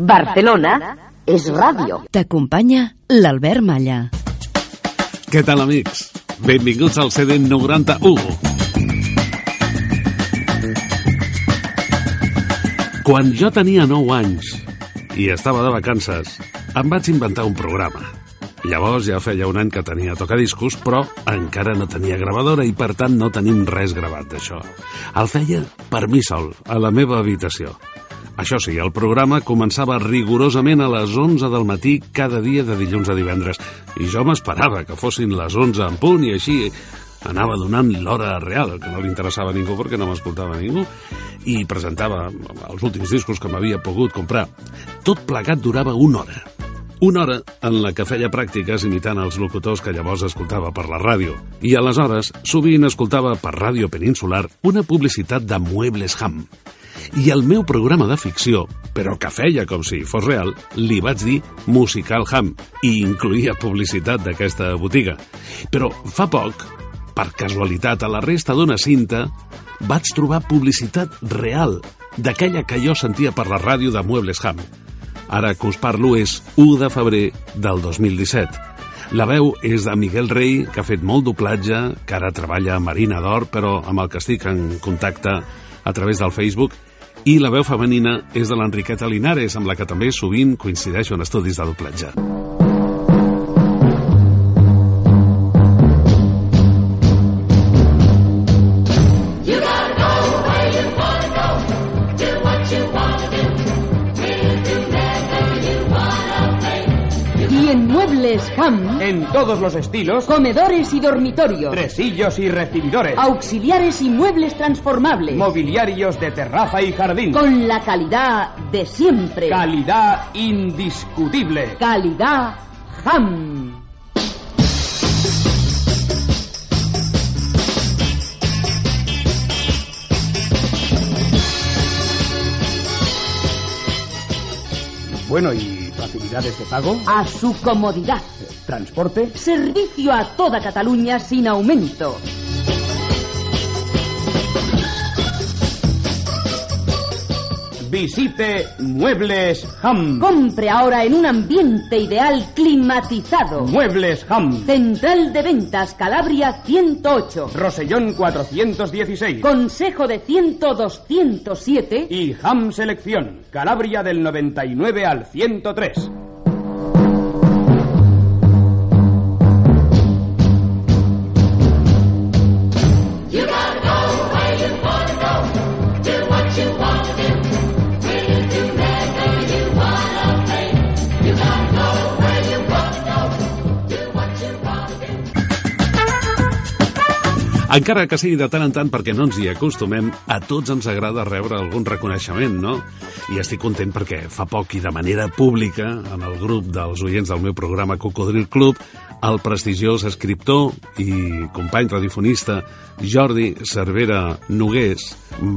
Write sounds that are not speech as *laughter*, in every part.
Barcelona és ràdio. T'acompanya l'Albert Malla. Què tal, amics? Benvinguts al CD 91. Quan jo tenia 9 anys i estava de vacances, em vaig inventar un programa. Llavors ja feia un any que tenia tocadiscos, però encara no tenia gravadora i per tant no tenim res gravat d'això. El feia per mi sol, a la meva habitació. Això sí, el programa començava rigorosament a les 11 del matí cada dia de dilluns a divendres i jo m'esperava que fossin les 11 en punt i així anava donant l'hora real, que no li interessava a ningú perquè no m'escoltava ningú, i presentava els últims discos que m'havia pogut comprar. Tot plegat durava una hora. Una hora en la que feia pràctiques imitant els locutors que llavors escoltava per la ràdio. I aleshores, sovint escoltava per Ràdio Peninsular una publicitat de Muebles Ham. I el meu programa de ficció, però que feia com si fos real, li vaig dir Musical Ham i incluïa publicitat d'aquesta botiga. Però fa poc, per casualitat, a la resta d'una cinta, vaig trobar publicitat real, d'aquella que jo sentia per la ràdio de Muebles Ham. Ara que us parlo és 1 de febrer del 2017. La veu és de Miguel Rey, que ha fet molt doblatge, que ara treballa a Marina d'Or, però amb el que estic en contacte a través del Facebook, i la veu femenina és de l'Enriqueta Linares, amb la que també sovint coincideixo en estudis de doblatge. En todos los estilos, comedores y dormitorios, tresillos y recibidores, auxiliares y muebles transformables, mobiliarios de terraza y jardín. con la calidad de siempre. Calidad indiscutible. calidad Ham. Bueno, ¿y facilidades de pago? A su comodidad. ¿Transporte? Servicio a toda Cataluña sin aumento. Visite Muebles Ham. Compre ahora en un ambiente ideal climatizado. Muebles Ham. Central de Ventas Calabria 108. Rosellón 416. Consejo de 10207. Y Ham Selección. Calabria del 99 al 103. Encara que sigui de tant en tant perquè no ens hi acostumem, a tots ens agrada rebre algun reconeixement, no? I estic content perquè fa poc i de manera pública, en el grup dels oients del meu programa Cocodril Club, el prestigiós escriptor i company radiofonista Jordi Cervera Nogués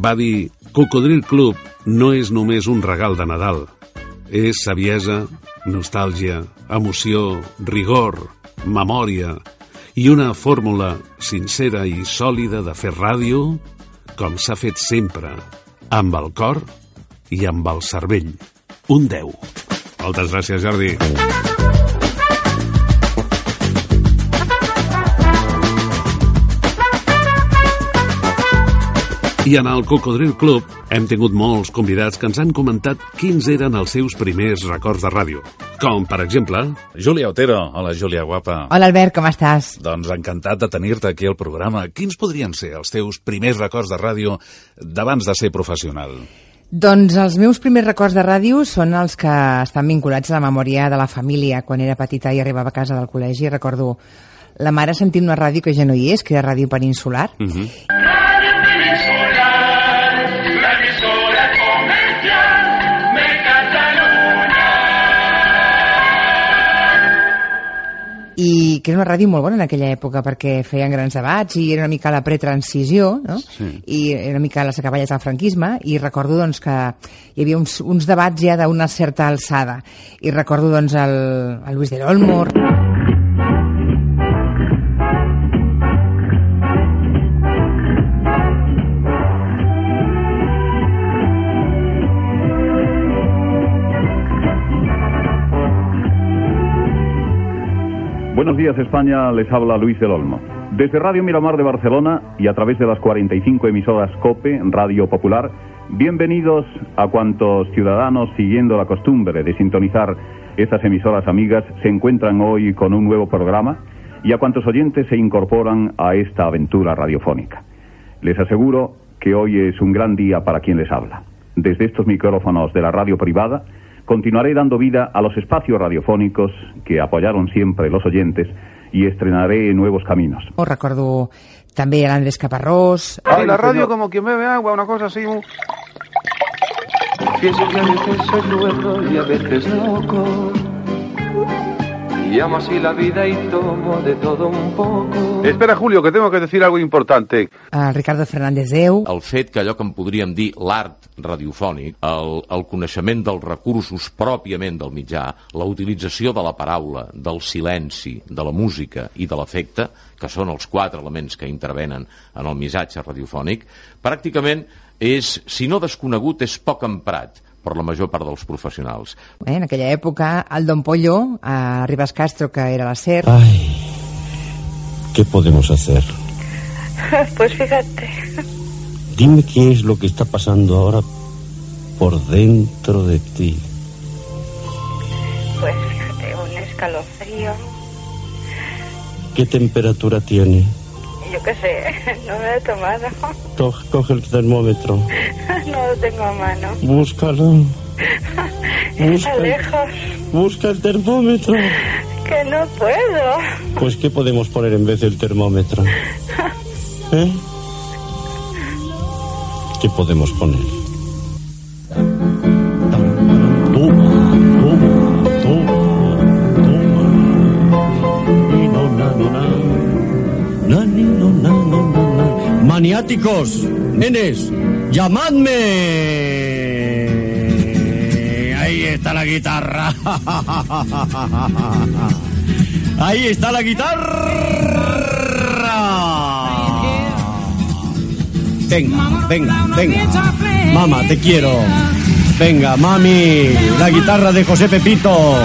va dir Cocodril Club no és només un regal de Nadal, és saviesa, nostàlgia, emoció, rigor, memòria i una fórmula sincera i sòlida de fer ràdio com s'ha fet sempre, amb el cor i amb el cervell. Un 10. Moltes gràcies, Jordi. I en el Cocodril Club hem tingut molts convidats que ens han comentat quins eren els seus primers records de ràdio. Com, per exemple, Júlia Otero. Hola, Júlia, guapa. Hola Albert, com estàs? Doncs encantat de tenir-te aquí al programa. Quins podrien ser els teus primers records de ràdio d'abans de ser professional? Doncs els meus primers records de ràdio són els que estan vinculats a la memòria de la família. Quan era petita i arribava a casa del col·legi, recordo la mare sentint una ràdio que ja no hi és, que era ràdio peninsular, Uh -huh. I que era una ràdio molt bona en aquella època perquè feien grans debats i era una mica la pretransició no? Sí. i era una mica les acaballes del franquisme i recordo doncs, que hi havia uns, uns debats ja d'una certa alçada i recordo doncs, el, el Luis del Olmo Buenos días España, les habla Luis del Olmo. Desde Radio Miramar de Barcelona y a través de las 45 emisoras COPE, Radio Popular, bienvenidos a cuantos ciudadanos siguiendo la costumbre de sintonizar estas emisoras amigas se encuentran hoy con un nuevo programa y a cuantos oyentes se incorporan a esta aventura radiofónica. Les aseguro que hoy es un gran día para quien les habla. Desde estos micrófonos de la radio privada, continuaré dando vida a los espacios radiofónicos que apoyaron siempre los oyentes y estrenaré nuevos caminos. Os recordo també l'Andrés Caparrós. Ay, la radio como quien bebe agua, una cosa así. Pienso que a veces soy y a veces loco. Y amo así la vida y tomo de todo un poco. Espera, Julio, que tengo que decir algo importante. el Ricardo Fernández Deu, el fet que allò que en podríem dir l'art radiofònic, el, el coneixement dels recursos pròpiament del mitjà, la utilització de la paraula, del silenci, de la música i de l'efecte, que són els quatre elements que intervenen en el missatge radiofònic, pràcticament és, si no desconegut, és poc emprat per la major part dels professionals. eh, en aquella època, el Don Pollo, a Ribas Castro, que era la SER, Ay, ¿qué podemos hacer? *laughs* Pues fíjate, Dime qué es lo que está pasando ahora por dentro de ti. pues fíjate, un escalofrío. ¿Qué temperatura tiene? Yo qué sé, *laughs* no me lo he tomado. *laughs* To- Coge el termómetro. No lo tengo a mano. Búscalo. *laughs* Está Busca, lejos. busca el termómetro. Que no puedo. Pues ¿qué podemos poner en vez del termómetro? ¿Eh? ¿Qué podemos poner? Toma, toma, toma, toma. Y no, na, no. Na, Maniáticos, nenes, llamadme. Ahí está la guitarra. *laughs* Ahí está la guitarra. Venga, venga, venga. Mamá, te quiero. Venga, mami, la guitarra de José Pepito.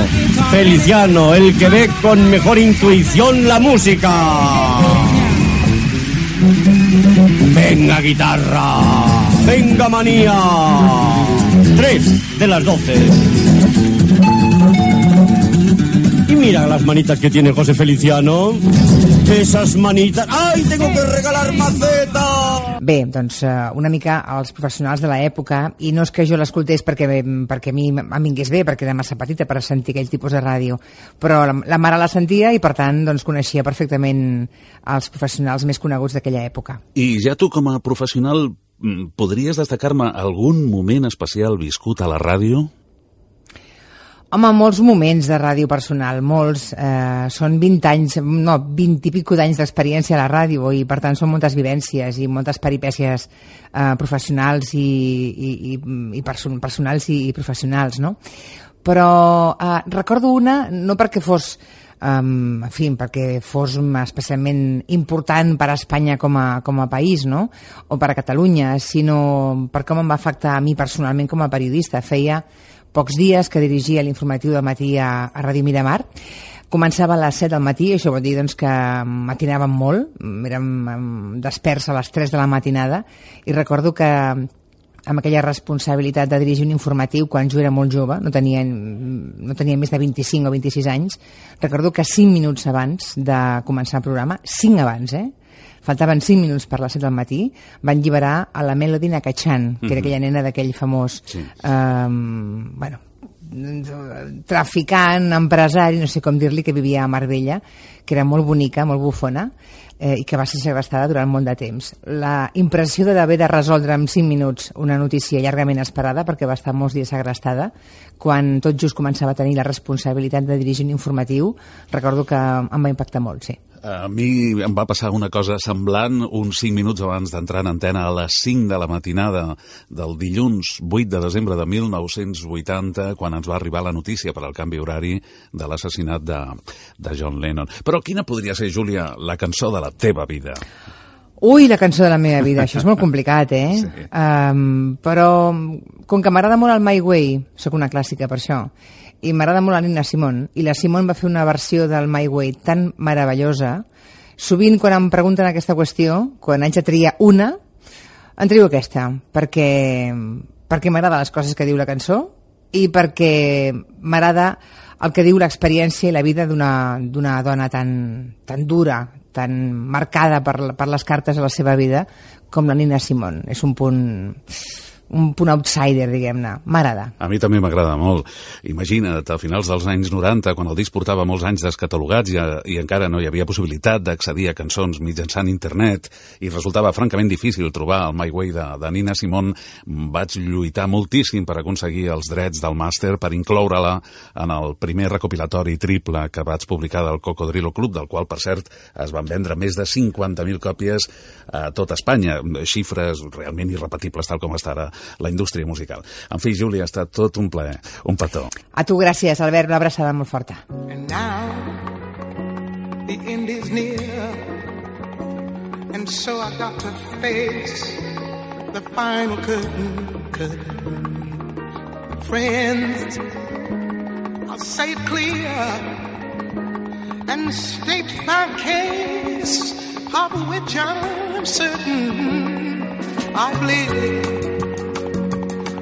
Feliciano, el que ve con mejor intuición la música. Venga, guitarra. Venga, manía. Tres de las doce. Mira las manitas que tiene José Feliciano. Esas manitas. ¡Ay, tengo que regalar maceta! Bé, doncs eh, una mica als professionals de l'època, i no és que jo l'escoltés perquè, perquè a mi em vingués bé, perquè era massa petita per sentir aquell tipus de ràdio, però la, la mare la sentia i per tant doncs, coneixia perfectament els professionals més coneguts d'aquella època. I ja tu, com a professional, mm, podries destacar-me algun moment especial viscut a la ràdio? Home, molts moments de ràdio personal, molts. Eh, són 20 anys, no, 20 i pico d'anys d'experiència a la ràdio i per tant són moltes vivències i moltes peripècies eh, professionals i, i, i, i person, personals i, i professionals, no? Però eh, recordo una, no perquè fos um, en fi, perquè fos especialment important per a Espanya com a, com a país, no? o per a Catalunya, sinó per com em va afectar a mi personalment com a periodista. Feia pocs dies que dirigia l'informatiu del matí a, a Ràdio Miramar. Començava a les 7 del matí, això vol dir doncs, que matinàvem molt, érem em, desperts a les 3 de la matinada, i recordo que amb aquella responsabilitat de dirigir un informatiu quan jo era molt jove, no tenia, no tenia més de 25 o 26 anys, recordo que 5 minuts abans de començar el programa, 5 abans, eh? Faltaven 5 minuts per les 7 del matí, van lliberar a la Melody Nakachan, que era Mhm. aquella nena d'aquell famós Sí. um, bueno, traficant, empresari, no sé com dir-li, que vivia a Marbella, que era molt bonica, molt bufona, eh, i que va ser segrestada durant molt de temps. La impressió de d'haver de resoldre en 5 minuts una notícia llargament esperada, perquè va estar molts dies segrestada, quan tot just començava a tenir la responsabilitat de dirigir un informatiu, recordo que em va impactar molt, sí. A mi em va passar una cosa semblant uns 5 minuts abans d'entrar en antena a les 5 de la matinada del dilluns 8 de desembre de 1980, quan ens va arribar la notícia per al canvi horari de l'assassinat de, de John Lennon. Però quina podria ser, Júlia, la cançó de la teva vida? Ui, la cançó de la meva vida, això és molt *laughs* complicat, eh? Sí. Um, però, com que m'agrada molt el My Way, sóc una clàssica per això, i m'agrada molt la Nina Simón, i la Simón va fer una versió del My Way tan meravellosa, sovint quan em pregunten aquesta qüestió, quan haig de triar una, en trio aquesta, perquè, perquè m'agrada les coses que diu la cançó i perquè m'agrada el que diu l'experiència i la vida d'una dona tan, tan dura, tan marcada per, per les cartes de la seva vida com la Nina Simón. És un punt un punt outsider, diguem-ne. M'agrada. A mi també m'agrada molt. Imagina't, a finals dels anys 90, quan el disc portava molts anys descatalogats i, i encara no hi havia possibilitat d'accedir a cançons mitjançant internet i resultava francament difícil trobar el My Way de, de Nina Simón, vaig lluitar moltíssim per aconseguir els drets del màster per incloure-la en el primer recopilatori triple que vaig publicar del Cocodrilo Club, del qual, per cert, es van vendre més de 50.000 còpies a tot Espanya. Xifres realment irrepetibles, tal com està ara la indústria musical. En fi, Júlia, ha estat tot un plaer, un petó. A tu gràcies, Albert, una abraçada molt forta. And now, the end is near And so I got to face the final curtain, curtain. Friends, I'll say it clear and state my case, of which I'm certain I've lived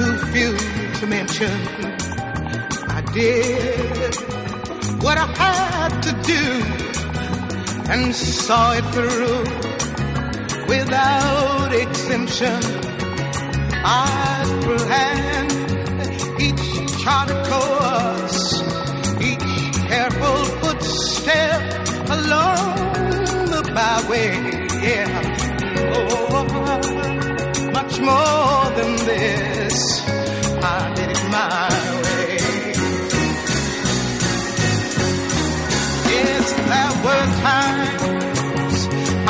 too few to mention. I did what I had to do and saw it through without exemption. I planned each charted course, each careful footstep along the byway. Yeah. Oh, much more than this. Were times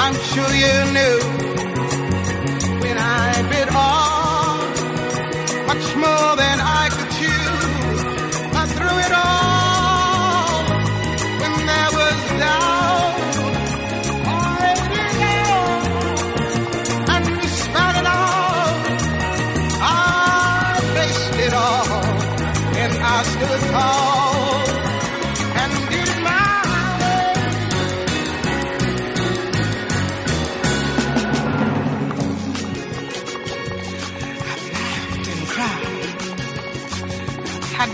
I'm sure you knew when I bit off much more than I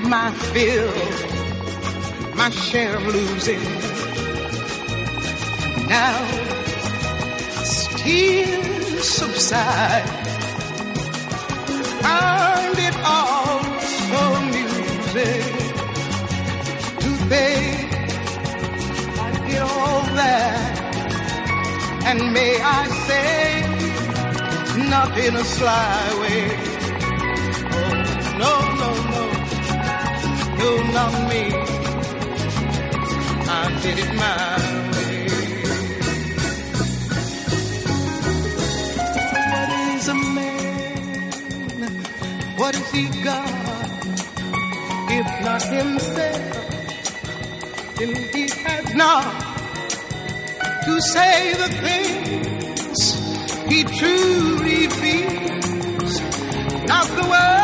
my fill, my share of losing. Now, tears subside, find it all so amusing to think I did all that. And may I say, not in a sly way. Oh, no, no, no, no, not me. I did it my way. What is a man? What has he got? If not himself, then he has not to say the things he truly feels. Not the words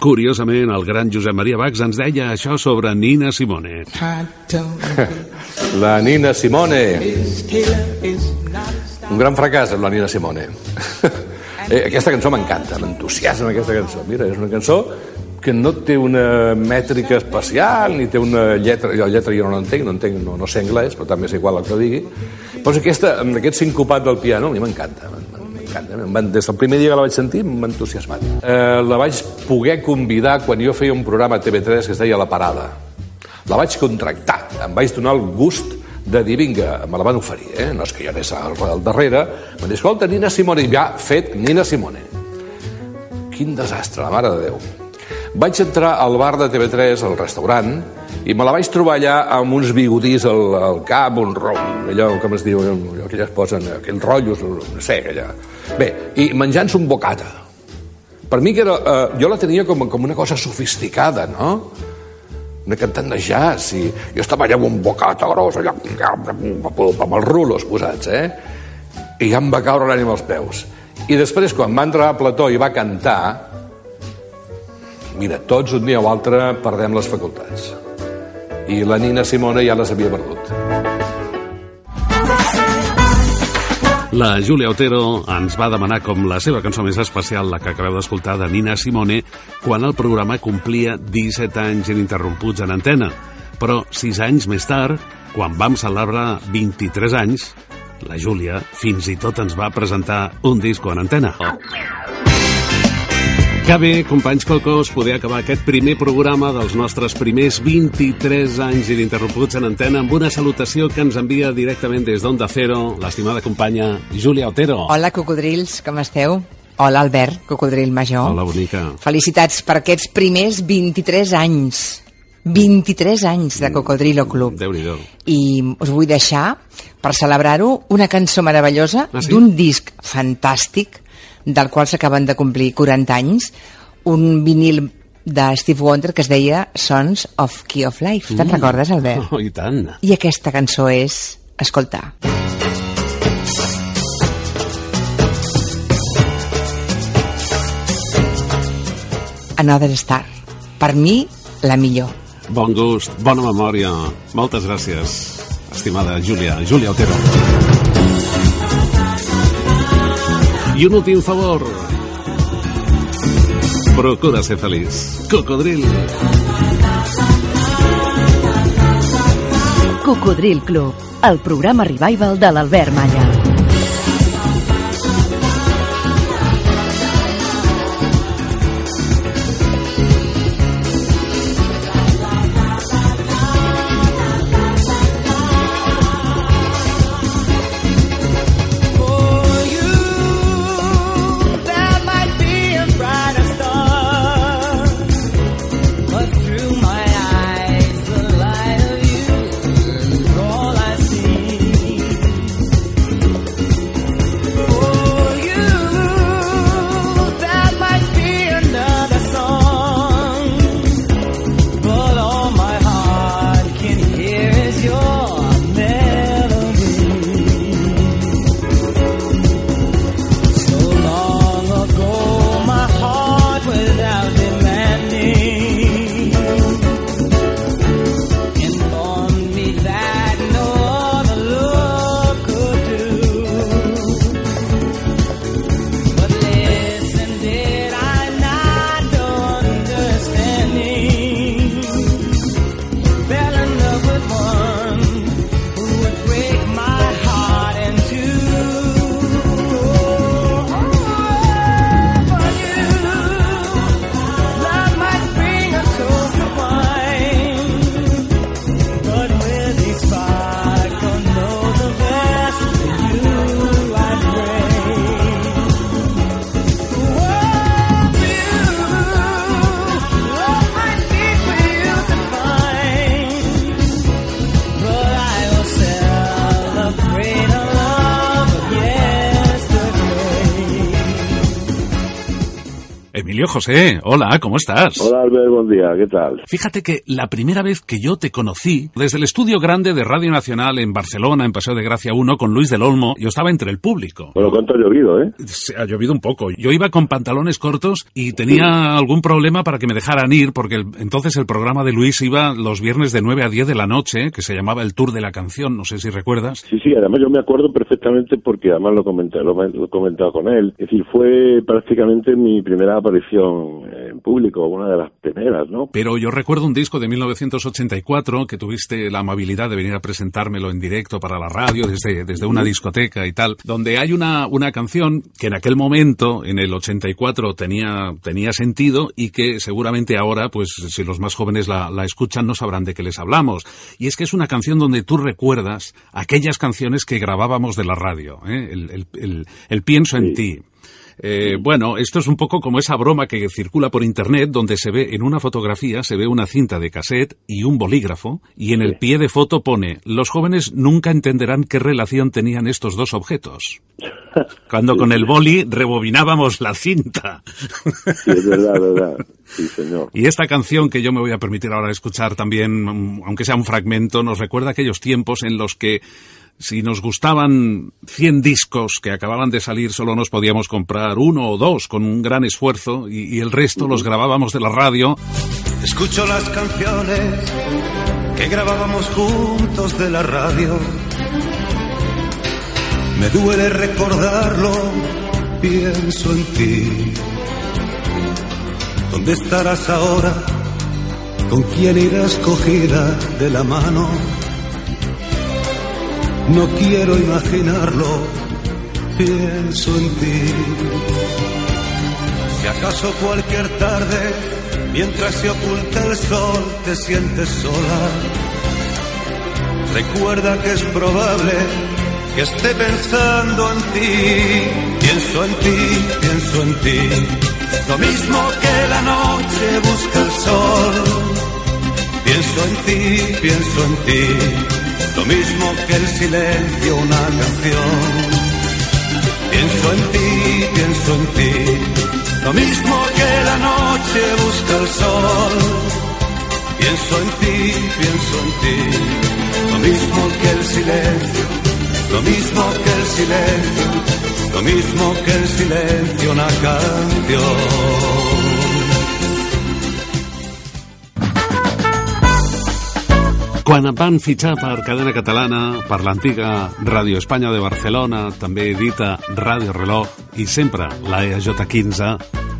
Curiosament, el gran Josep Maria Bax ens deia això sobre Nina Simone. La Nina Simone. Un gran fracàs amb la Nina Simone. Eh, aquesta cançó m'encanta, m'entusiasma aquesta cançó. Mira, és una cançó que no té una mètrica especial, ni té una lletra, jo lletra jo no l'entenc, no entenc, no, no sé anglès, però també és igual el que digui, però aquesta, amb aquest sincopat del piano, a mi m'encanta, m'encanta. Des del primer dia que la vaig sentir m'ha entusiasmat. Eh, la vaig poder convidar quan jo feia un programa a TV3 que es deia La Parada. La vaig contractar, em vaig donar el gust de dir, vinga, me la van oferir, eh? no és que jo anés al, al darrere, em dir, escolta, Nina Simone, ja, fet Nina Simone. Quin desastre, la mare de Déu. Vaig entrar al bar de TV3, al restaurant, i me la vaig trobar allà amb uns bigodís al, al cap, un rom, allò, com es diu, allò que ja es posen, aquells rotllos, no sé, allà. Bé, i menjant-se un bocata. Per mi que era, eh, jo la tenia com, com una cosa sofisticada, no? una cantant de jazz, i jo estava allà amb un bocata gros, allà, amb els rulos posats, eh? I ja em va caure l'ànima als peus. I després, quan va entrar a plató i va cantar, mira, tots un dia o altre perdem les facultats. I la Nina Simone ja les havia perdut. La Júlia Otero ens va demanar com la seva cançó més especial, la que acabeu d'escoltar de Nina Simone, quan el programa complia 17 anys ininterromputs en antena. Però 6 anys més tard, quan vam celebrar 23 anys, la Júlia fins i tot ens va presentar un disco en antena. Que bé, companys Cocos, poder acabar aquest primer programa dels nostres primers 23 anys ininterromputs en antena amb una salutació que ens envia directament des d'Onda Cero l'estimada companya Júlia Otero. Hola, cocodrils, com esteu? Hola, Albert, cocodril major. Hola, bonica. Felicitats per aquests primers 23 anys. 23 anys de Cocodrilo Club. déu nhi I us vull deixar, per celebrar-ho, una cançó meravellosa Ah, sí? d'un disc fantàstic del qual s'acaben de complir 40 anys, un vinil de Steve Wonder que es deia Sons of Key of Life. Te'n Mm. recordes, Albert? Oh, I tant. I aquesta cançó és... Escolta. Another Star. Per mi, la millor. Bon gust, bona memòria. Moltes gràcies, estimada Júlia, Júlia Otero. I un últim favor. Procura ser feliç. Cocodril. Cocodril Club, el programa revival de l'Albert Malla. José, hola, ¿cómo estás? Hola Albert, buen día, ¿qué tal? Fíjate que la primera vez que yo te conocí, desde el estudio grande de Radio Nacional en Barcelona, en Paseo de Gracia 1, con Luis del Olmo, yo estaba entre el público. Bueno, ¿cuánto ha llovido, eh? Se ha llovido un poco. Yo iba con pantalones cortos y tenía algún problema para que me dejaran ir, porque el- entonces el programa de Luis iba los viernes de 9 a 10 de la noche, que se llamaba El Tour de la Canción, no sé si recuerdas. Sí, sí, además yo me acuerdo perfectamente porque además lo comenté, lo, he comentado con él. Es decir, fue prácticamente mi primera aparición en público, una de las primeras, ¿no? Pero yo recuerdo un disco de 1984 que tuviste la amabilidad de venir a presentármelo en directo para la radio desde, desde una discoteca y tal, donde hay una, una canción que en aquel momento, en el 84, tenía, tenía sentido y que seguramente ahora, pues si los más jóvenes la, la escuchan, no sabrán de qué les hablamos. Y es que es una canción donde tú recuerdas aquellas canciones que grabábamos de la radio, ¿eh? el, el- el- el Pienso en ti. Eh, bueno, esto es un poco como esa broma que circula por internet donde se ve en una fotografía, se ve una cinta de cassette y un bolígrafo y en el pie de foto pone, los jóvenes nunca entenderán qué relación tenían estos dos objetos. *laughs* Cuando con el boli rebobinábamos la cinta. Sí, es verdad, verdad. Sí, señor. Y esta canción que yo me voy a permitir ahora escuchar también, aunque sea un fragmento, nos recuerda aquellos tiempos en los que si nos gustaban 100 discos que acababan de salir, solo nos podíamos comprar uno o dos con un gran esfuerzo y, y el resto los grabábamos de la radio. Escucho las canciones que grabábamos juntos de la radio. Me duele recordarlo, pienso en ti. ¿Dónde estarás ahora? ¿Con quién irás cogida de la mano? No quiero imaginarlo, pienso en ti. Si acaso cualquier tarde, mientras se oculta el sol, te sientes sola, recuerda que es probable que esté pensando en ti. Pienso en ti, pienso en ti. Lo mismo que la noche busca el sol. Pienso en ti, pienso en ti. Lo mismo que el silencio una canción. Pienso en ti, pienso en ti. Lo mismo que la noche busca el sol. Pienso en ti, pienso en ti. Lo mismo que el silencio. Lo mismo que el silencio. Lo mismo que el silencio una canción. Quan em van fitxar per cadena catalana, per l'antiga Ràdio Espanya de Barcelona, també dita Ràdio Reloj, i sempre la EJ15,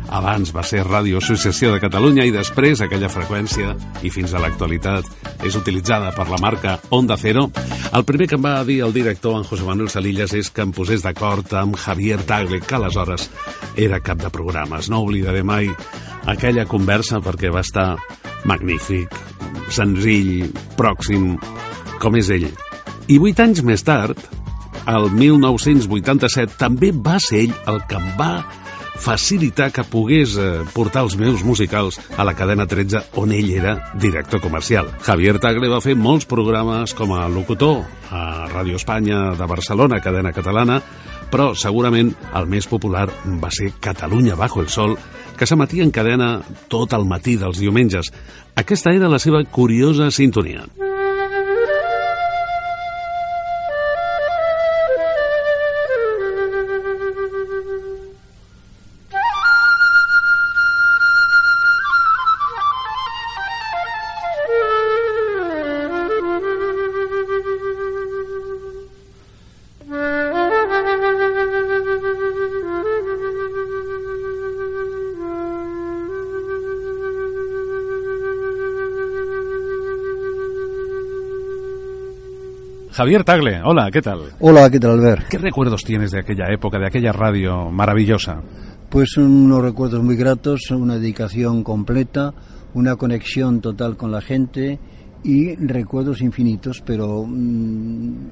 abans va ser Ràdio Associació de Catalunya i després aquella freqüència, i fins a l'actualitat, és utilitzada per la marca Onda Cero. El primer que em va dir el director, en José Manuel Salillas, és que em posés d'acord amb Javier Tagle, que aleshores era cap de programes. No oblidaré mai aquella conversa perquè va estar magnífic, senzill, pròxim, com és ell. I vuit anys més tard, el 1987, també va ser ell el que em va facilitar que pogués eh, portar els meus musicals a la cadena 13 on ell era director comercial. Javier Tagle va fer molts programes com a locutor a Ràdio Espanya de Barcelona, cadena catalana, però segurament el més popular va ser Catalunya bajo el sol, que s'emetia en cadena tot el matí dels diumenges. Aquesta era la seva curiosa sintonia. Javier Tagle, hola, ¿qué tal? Hola, ¿qué tal, Albert? ¿Qué recuerdos tienes de aquella época, de aquella radio maravillosa? Pues unos recuerdos muy gratos, una dedicación completa, una conexión total con la gente y recuerdos infinitos, pero mm,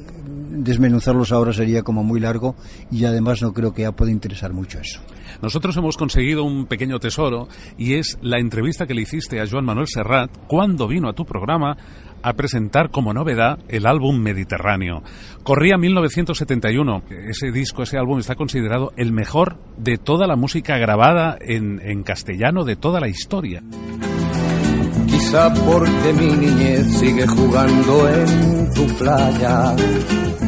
desmenuzarlos ahora sería como muy largo y además no creo que ya pueda interesar mucho eso. Nosotros hemos conseguido un pequeño tesoro y es la entrevista que le hiciste a Joan Manuel Serrat cuando vino a tu programa a presentar como novedad el álbum Mediterráneo. Corría 1971. Ese disco, ese álbum está considerado el mejor de toda la música grabada en, en castellano de toda la historia. Quizá porque mi niñez sigue jugando en tu playa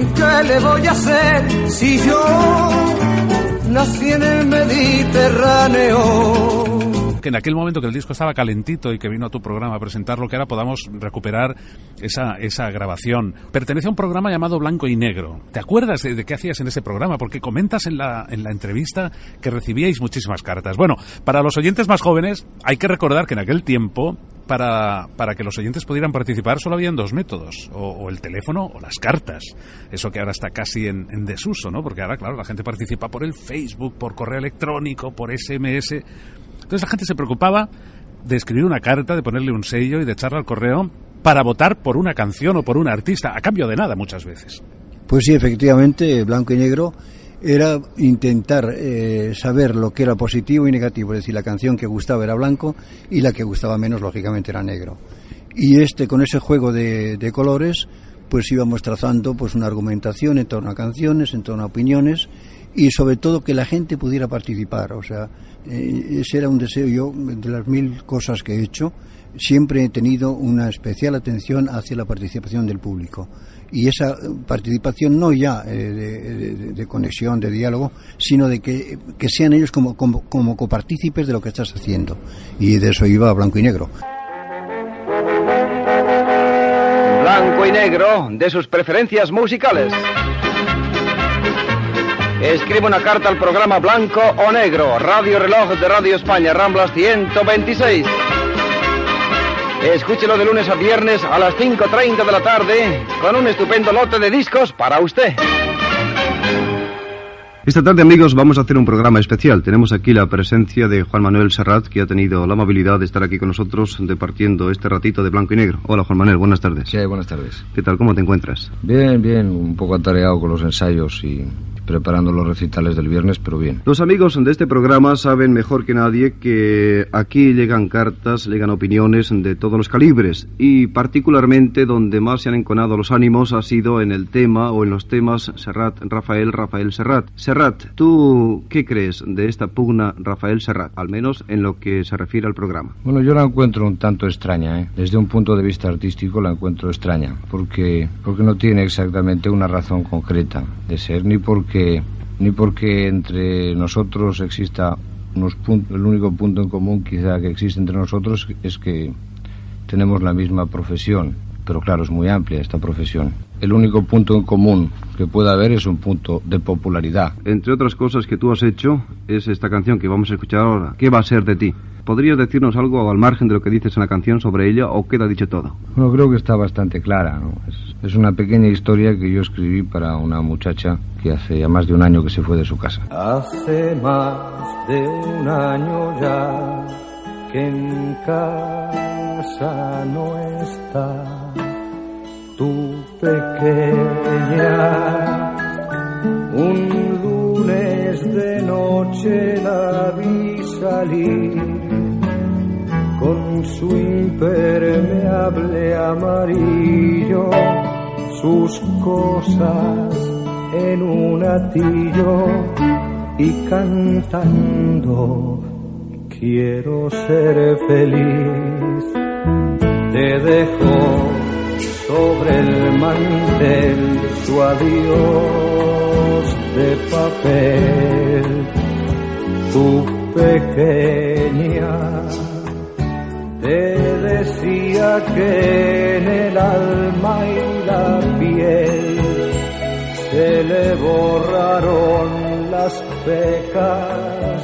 ¿Qué le voy a hacer si yo nací en el Mediterráneo? Que en aquel momento que el disco estaba calentito y que vino a tu programa a presentarlo, que ahora podamos recuperar esa, esa grabación. Pertenece a un programa llamado Blanco y Negro. ¿Te acuerdas de, de qué hacías en ese programa? Porque comentas en la, en la entrevista que recibíais muchísimas cartas. Bueno, para los oyentes más jóvenes hay que recordar que en aquel tiempo para, para, que los oyentes pudieran participar solo habían dos métodos, o, o, el teléfono o las cartas. Eso que ahora está casi en, en, desuso, ¿no? Porque ahora, claro, la gente participa por el Facebook, por correo electrónico, por SMS. Entonces la gente se preocupaba de escribir una carta, de ponerle un sello y de echarla al correo para votar por una canción o por un artista, a cambio de nada muchas veces. Pues sí, efectivamente, blanco y negro era intentar eh, saber lo que era positivo y negativo, es decir, la canción que gustaba era blanco y la que gustaba menos, lógicamente, era negro. Y este, con ese juego de, de colores, pues íbamos trazando pues una argumentación en torno a canciones, en torno a opiniones y sobre todo que la gente pudiera participar. O sea, eh, ese era un deseo yo, de las mil cosas que he hecho, siempre he tenido una especial atención hacia la participación del público. Y esa participación no ya eh, de, conexión, de diálogo, sino de que, que sean ellos como, como, como copartícipes de lo que estás haciendo. Y de eso iba blanco y negro. Blanco y negro, de sus preferencias musicales. Escribe una carta al programa Blanco o Negro, Radio Reloj de Radio España, Ramblas 126. Escúchelo de lunes a viernes a las 5.30 de la tarde con un estupendo lote de discos para usted. Esta tarde, amigos, vamos a hacer un programa especial. Tenemos aquí la presencia de Juan Manuel Serrat, que ha tenido la amabilidad de estar aquí con nosotros, departiendo este ratito de blanco y negro. Hola, Juan Manuel, buenas tardes. Sí, buenas tardes. ¿Qué tal? ¿Cómo te encuentras? Bien, bien, un poco atareado con los ensayos y preparando los recitales del viernes, pero bien. Los amigos de este programa saben mejor que nadie que aquí llegan cartas, llegan opiniones de todos los calibres y particularmente donde más se han enconado los ánimos ha sido en el tema o en los temas Serrat, Rafael, Rafael Serrat. Serrat, ¿tú qué crees de esta pugna Rafael Serrat, al menos en lo que se refiere al programa? Bueno, yo la encuentro un tanto extraña, ¿eh? desde un punto de vista artístico la encuentro extraña, porque, porque no tiene exactamente una razón concreta de ser, ni porque ni porque entre nosotros exista unos puntos, el único punto en común quizá que existe entre nosotros es que tenemos la misma profesión, pero claro, es muy amplia esta profesión. El único punto en común que pueda haber es un punto de popularidad. Entre otras cosas que tú has hecho es esta canción que vamos a escuchar ahora. ¿Qué va a ser de ti? ¿Podrías decirnos algo al margen de lo que dices en la canción sobre ella o queda dicho todo? Bueno, creo que está bastante clara. ¿no? Es, es, una pequeña historia que yo escribí para una muchacha que hace ya más de un año que se fue de su casa. Hace más de un año ya que en casa no está tu pequeña. Un lunes de noche la vi salir con su impermeable amarillo, sus cosas en un atillo y cantando quiero ser feliz. Te dejo sobre el mantel su adiós de papel. Tu pequeña te decía que en el alma y la piel se le borraron las pecas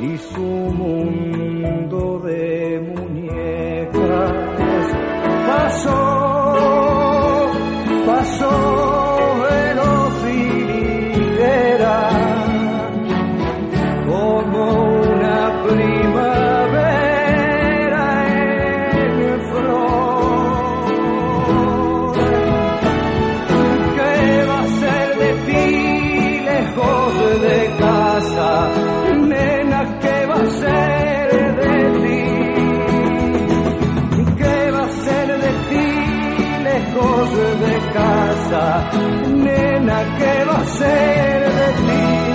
y su mundo de ¿qué va a ser de ti?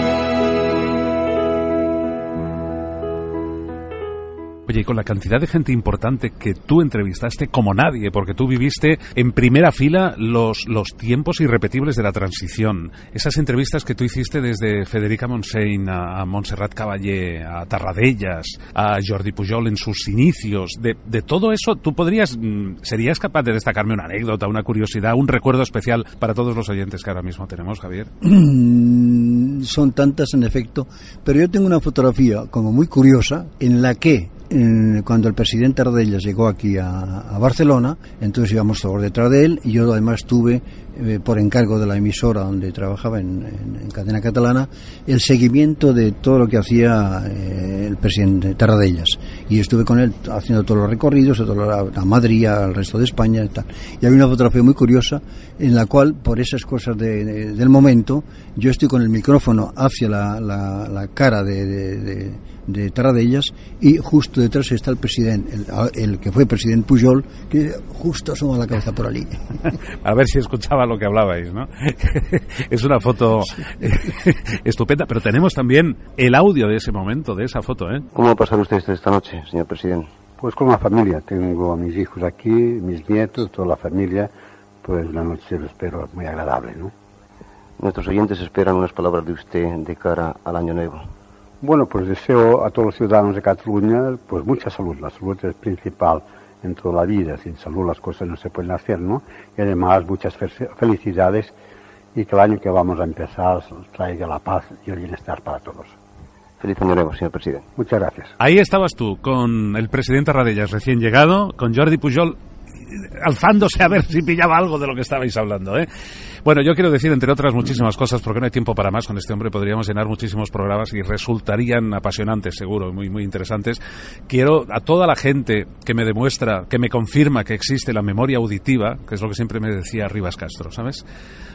Oye, y con la cantidad de gente importante que tú entrevistaste como nadie, porque tú viviste en primera fila los, los tiempos irrepetibles de la transición. Esas entrevistas que tú hiciste desde Federica Montseny a, a Montserrat Caballé, a Tarradellas, a Jordi Pujol en sus inicios, de, de todo eso, ¿tú podrías, mm, serías capaz de destacarme una anécdota, una curiosidad, un recuerdo especial para todos los oyentes que ahora mismo tenemos, Javier? *clears throat* Son tantas en efecto, pero yo tengo una fotografía como muy curiosa en la que cuando el presidente Tarradellas llegó aquí a, Barcelona, entonces íbamos todos detrás de él y yo además tuve, eh, por encargo de la emisora donde trabajaba en, en- en cadena catalana, el seguimiento de todo lo que hacía eh, el presidente Tarradellas. Y estuve con él haciendo todos los recorridos, a, Madrid, al resto de España y tal. Y hay una fotografía muy curiosa en la cual, por esas cosas de- de- del momento, yo estoy con el micrófono hacia la cara de, de, de, de Tarradellas y justo detrás está el presidente, el, el que fue presidente Pujol, que justo asoma la cabeza por allí. *laughs* A ver si escuchaba lo que hablabais, ¿no? *laughs* es una foto *laughs* estupenda, pero tenemos también el audio de ese momento, de esa foto, ¿eh? ¿Cómo va a pasar usted esta noche, señor presidente? Pues con la familia, tengo a mis hijos aquí, mis nietos, toda la familia, pues la noche lo espero muy agradable, ¿no? Nuestros oyentes esperan unas palabras de usted de cara al año nuevo. Bueno, pues deseo a todos los ciudadanos de Cataluña, pues mucha salud, la salud es principal en toda la vida, sin salud las cosas no se pueden hacer, ¿no? Y además muchas fe- felicidades y que el año que vamos a empezar traiga la paz y el bienestar para todos. Feliz año nuevo, señor presidente. Muchas gracias. Ahí estabas tú, con el presidente Radellas recién llegado, con Jordi Pujol alzándose a ver si pillaba algo de lo que estabais hablando, ¿eh? Bueno, yo quiero decir, entre otras muchísimas cosas, porque no hay tiempo para más con este hombre, podríamos llenar muchísimos programas y resultarían apasionantes, seguro, muy, muy interesantes. Quiero a toda la gente que me demuestra, que me confirma que existe la memoria auditiva, que es lo que siempre me decía Rivas Castro, ¿sabes?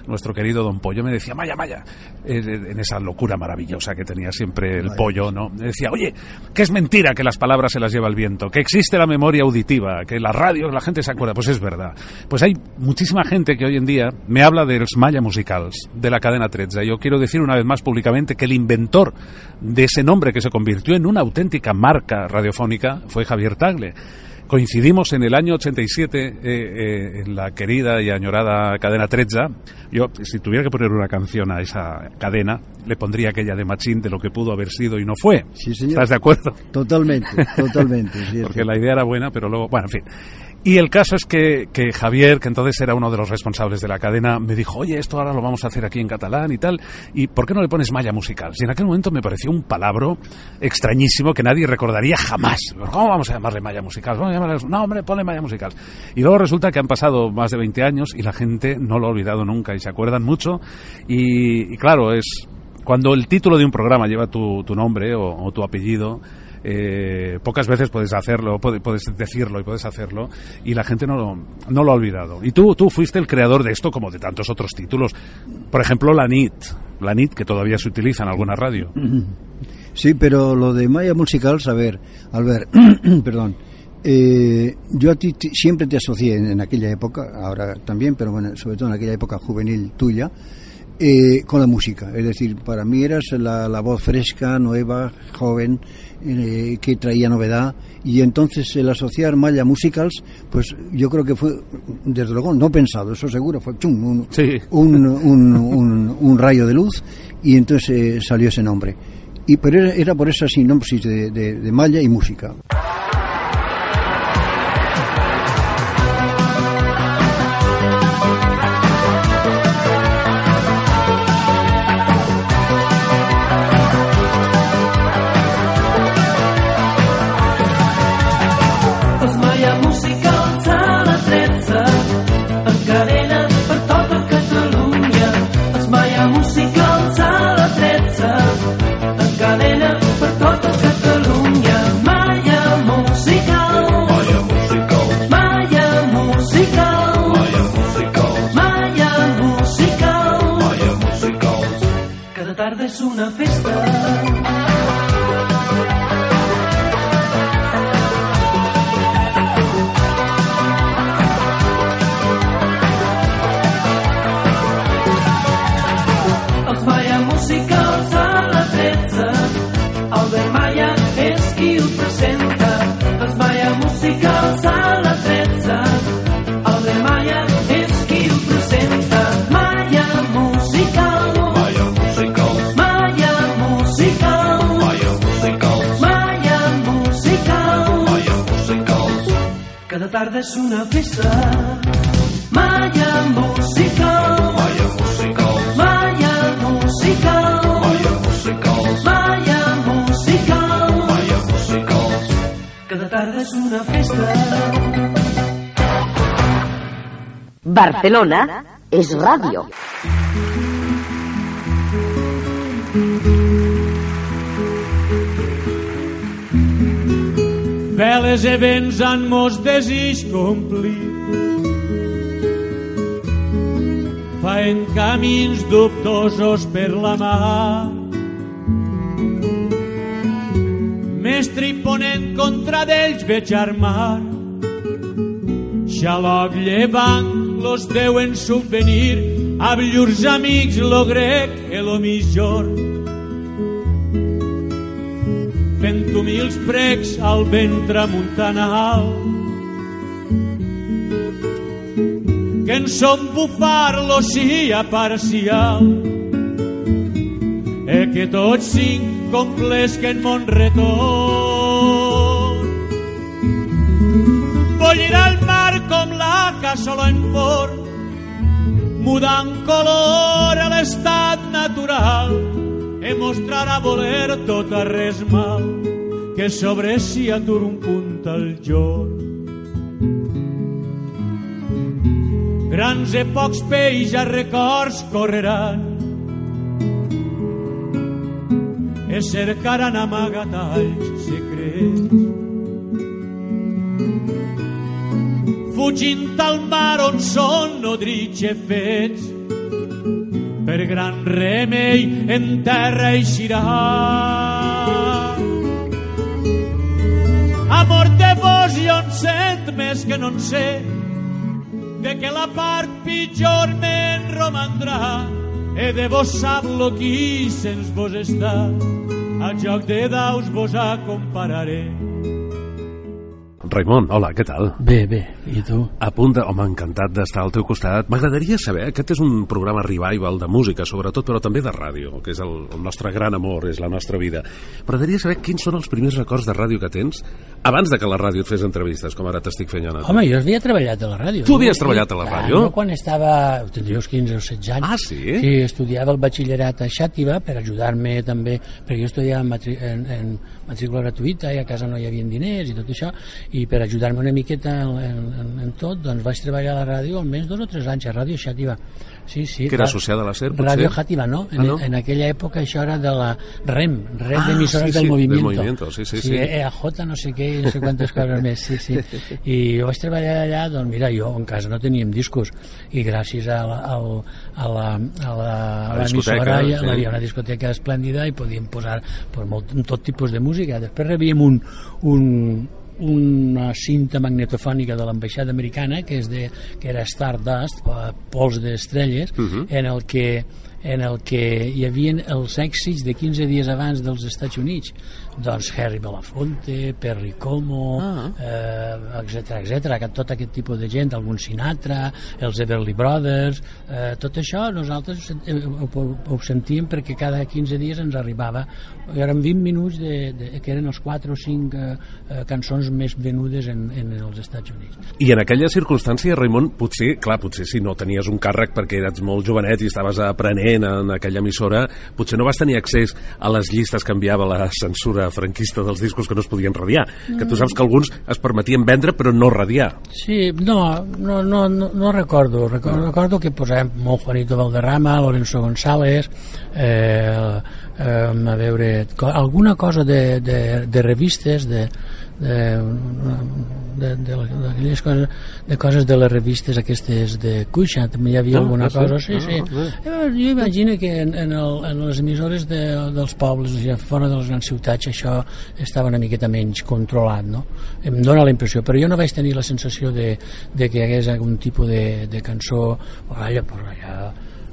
Nuestro querido Don Pollo me decía, Maya, Maya, en esa locura maravillosa que tenía siempre el pollo, ¿no? Me decía, oye, que es mentira que las palabras se las lleva el viento, que existe la memoria auditiva, que la radio, la gente se acuerda. Pues es verdad. Pues hay muchísima gente que hoy en día me habla de los Maya Musicals, de la cadena 13. Yo quiero decir una vez más públicamente que el inventor de ese nombre que se convirtió en una auténtica marca radiofónica fue Javier Tagle. Coincidimos en el año 87 eh, eh, en la querida y añorada cadena 13. Yo, si tuviera que poner una canción a esa cadena, le pondría aquella de Machín de lo que pudo haber sido y no fue. Sí, señor. ¿Estás de acuerdo? Totalmente, totalmente. *laughs* Porque la idea era buena, pero luego, bueno, en fin. Y el caso es que, que Javier, que entonces era uno de los responsables de la cadena, me dijo, oye, esto ahora lo vamos a hacer aquí en catalán y tal, ¿y por qué no le pones malla musical? Si en aquel momento me pareció un palabro extrañísimo que nadie recordaría jamás. ¿Cómo vamos a llamarle malla musical? A llamarle- No, hombre, ponle malla musical. Y luego resulta que han pasado más de 20 años y la gente no lo ha olvidado nunca y se acuerdan mucho. Y, claro, es cuando el título de un programa lleva tu, tu nombre o tu apellido, eh, pocas veces puedes hacerlo, puede- puedes decirlo y puedes hacerlo, y la gente no lo, no lo ha olvidado. Y tú, tú fuiste el creador de esto como de tantos otros títulos. Por ejemplo, la NIT, que todavía se utiliza en alguna radio. Sí, pero lo de Maya Musicals, a ver, Albert, *clears throat* perdón, eh, yo a ti siempre te asocié en, en aquella época, ahora también, pero bueno, sobre todo en aquella época juvenil tuya, eh, con la música. Es decir, para mí eras la, la voz fresca, nueva, joven, eh, que traía novedad. Y entonces el asociar Maya Musicals, pues yo creo que fue, desde luego, no pensado, eso seguro, fue chum, un, un, un, un- un rayo de luz y entonces eh, salió ese nombre. Y, pero era, era por esa sinopsis de, de, de Maya y música. Tarda és una festa. Els Maia Cada tarda és una festa. Maya Musical. Maya Musical. Maya Musical. Maya Musical. Maya Musical. Maya Musical. Cada tarda és una festa. Barcelona és ràdio. Veles e vents han mos desig complir. Faen camins dubtosos per la mar. Mestre i ponent contra d'ells veig armar. Xaloc llevant los deuen subvenir a llurs amics lo grec e lo mitjor. Humils precs al ventre montanal. Que en som bufar l'ocia parcial e que tots cinc complesquen mon retorn. Bullirà el mar com la cassola en forn, mudant color a l'estat natural e mostrarà voler tot res mal que sobre si atur un punt al jorn. Grans e pocs peix a records correran e cercaran amagatalls secrets. Fugint al mar on són nodrits e fets, per gran remei en terra eixirà. Amor de vos jo en sent més que no en sé, de que la part pitjor me'n romandrà, e de vos sap lo qui sens vos està, a joc de daus vos acompararé. Raimon, hola, què tal? Bé, bé, i tu? A punt de... Home, encantat d'estar al teu costat. M'agradaria saber, aquest és un programa revival de música, sobretot, però també de ràdio, que és el, el nostre gran amor, és la nostra vida. M'agradaria saber quins són els primers records de ràdio que tens abans de que la ràdio et fes entrevistes, com ara t'estic fent jo. Home, jo havia treballat a la ràdio. Tu havies treballat a la ràdio? Jo quan estava, tindria uns 15 o 16 anys. Ah, sí? Sí, estudiava el batxillerat a Xàtiva per ajudar-me també, perquè jo estudiava en, en, en matrícula gratuïta i a casa no hi havia diners i tot això, i per ajudar-me una miqueta en, en, en, tot, doncs vaig treballar a la ràdio almenys dos o tres anys a Ràdio Xàtiva. Sí, sí. Que era ra- associada a la SER, potser? Ràdio Xàtiva, no? En, Ah, no? en aquella època això era de la REM, Red Ah, d'Emissores sí, del sí, del Movimiento. Movimiento, sí, sí, sí. EAJ, no sé què, no sé quantes coses més, sí, sí. *laughs* I jo vaig treballar allà, doncs mira, jo en casa no teníem discos, i gràcies a la, a la, a la, a La discoteca, l'emissora hi sí. hi havia una discoteca esplèndida i podíem posar pues, molt, tot tipus de música. Després rebíem un, un, una cinta magnetofònica de l'ambaixada americana que, és de, que era Stardust, eh, pols d'estrelles, Mhm. en el que en el que hi havia els èxits de 15 dies abans dels Estats Units doncs Harry Belafonte, Perry Como ah. eh, etc etc tot aquest tipus de gent, algun Sinatra els Everly Brothers eh, tot això nosaltres ho, ho, ho sentíem perquè cada 15 dies ens arribava eren 20 minuts de, de, que eren els 4 o 5 eh, eh, cançons més venudes en, en els Estats Units i en aquella circumstància, Raimon, potser, clar, potser si no tenies un càrrec perquè eres molt jovenet i estaves aprenent en aquella emissora, potser no vas tenir accés a les llistes que enviava la censura franquista dels discos que no es podien radiar, mm. que tu saps que alguns es permetien vendre però no radiar. Sí, no, no, no, no, no recordo. Recordo, recordo que posàvem molt Juanito Valderrama, Lorenzo González, eh, eh, a veure, alguna cosa de, de, de revistes, de, de, de, de, de, coses, de coses de les revistes aquestes de Cuixa, també hi havia ah, alguna cosa, sí, sí. Ah, eh, jo imagino que en, en, el, en les emissores de, dels pobles, o sigui, fora de les grans ciutats, això estava una miqueta menys controlat, no? Em dóna la impressió, però jo no vaig tenir la sensació de, de que hi hagués algun tipus de, de cançó, allà, per allà,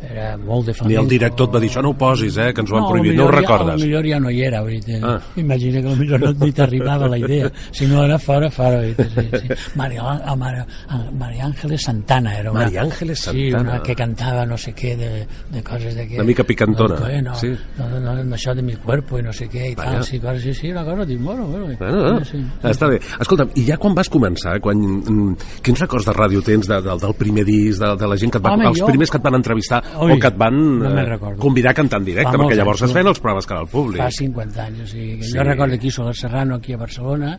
era molt de família. Ni el director et va dir, això no ho posis, eh, que ens ho han no, prohibit, no ho recordes. Ja, millor ja no hi era, dir, ah. imagina que millor no ni t'arribava la idea, si no era fora, fora, dir, sí, sí. *laughs* Maria, a Maria, Maria Ángeles Santana era una, Maria Ángeles Santana. Sí, una que cantava no sé què de, de coses de que... Una mica picantona. No, no, sí. no, no, no, això de mi cuerpo i no sé què i tal, sí, coses, sí, sí, una cosa, dic, bueno, bueno, bueno sí, sí. Està bé. Escolta'm, i ja quan vas començar, quan, mm, quins records de ràdio tens de, de, del primer disc, de, de la gent que et va, Home, els jo... primers que et van entrevistar Oi, o que et van no eh, convidar a cantar en directe, Fa perquè llavors anys, es feien els proves que era al públic. Fa 50 anys, o sigui, sí. jo recordo aquí Soler Serrano, aquí a Barcelona,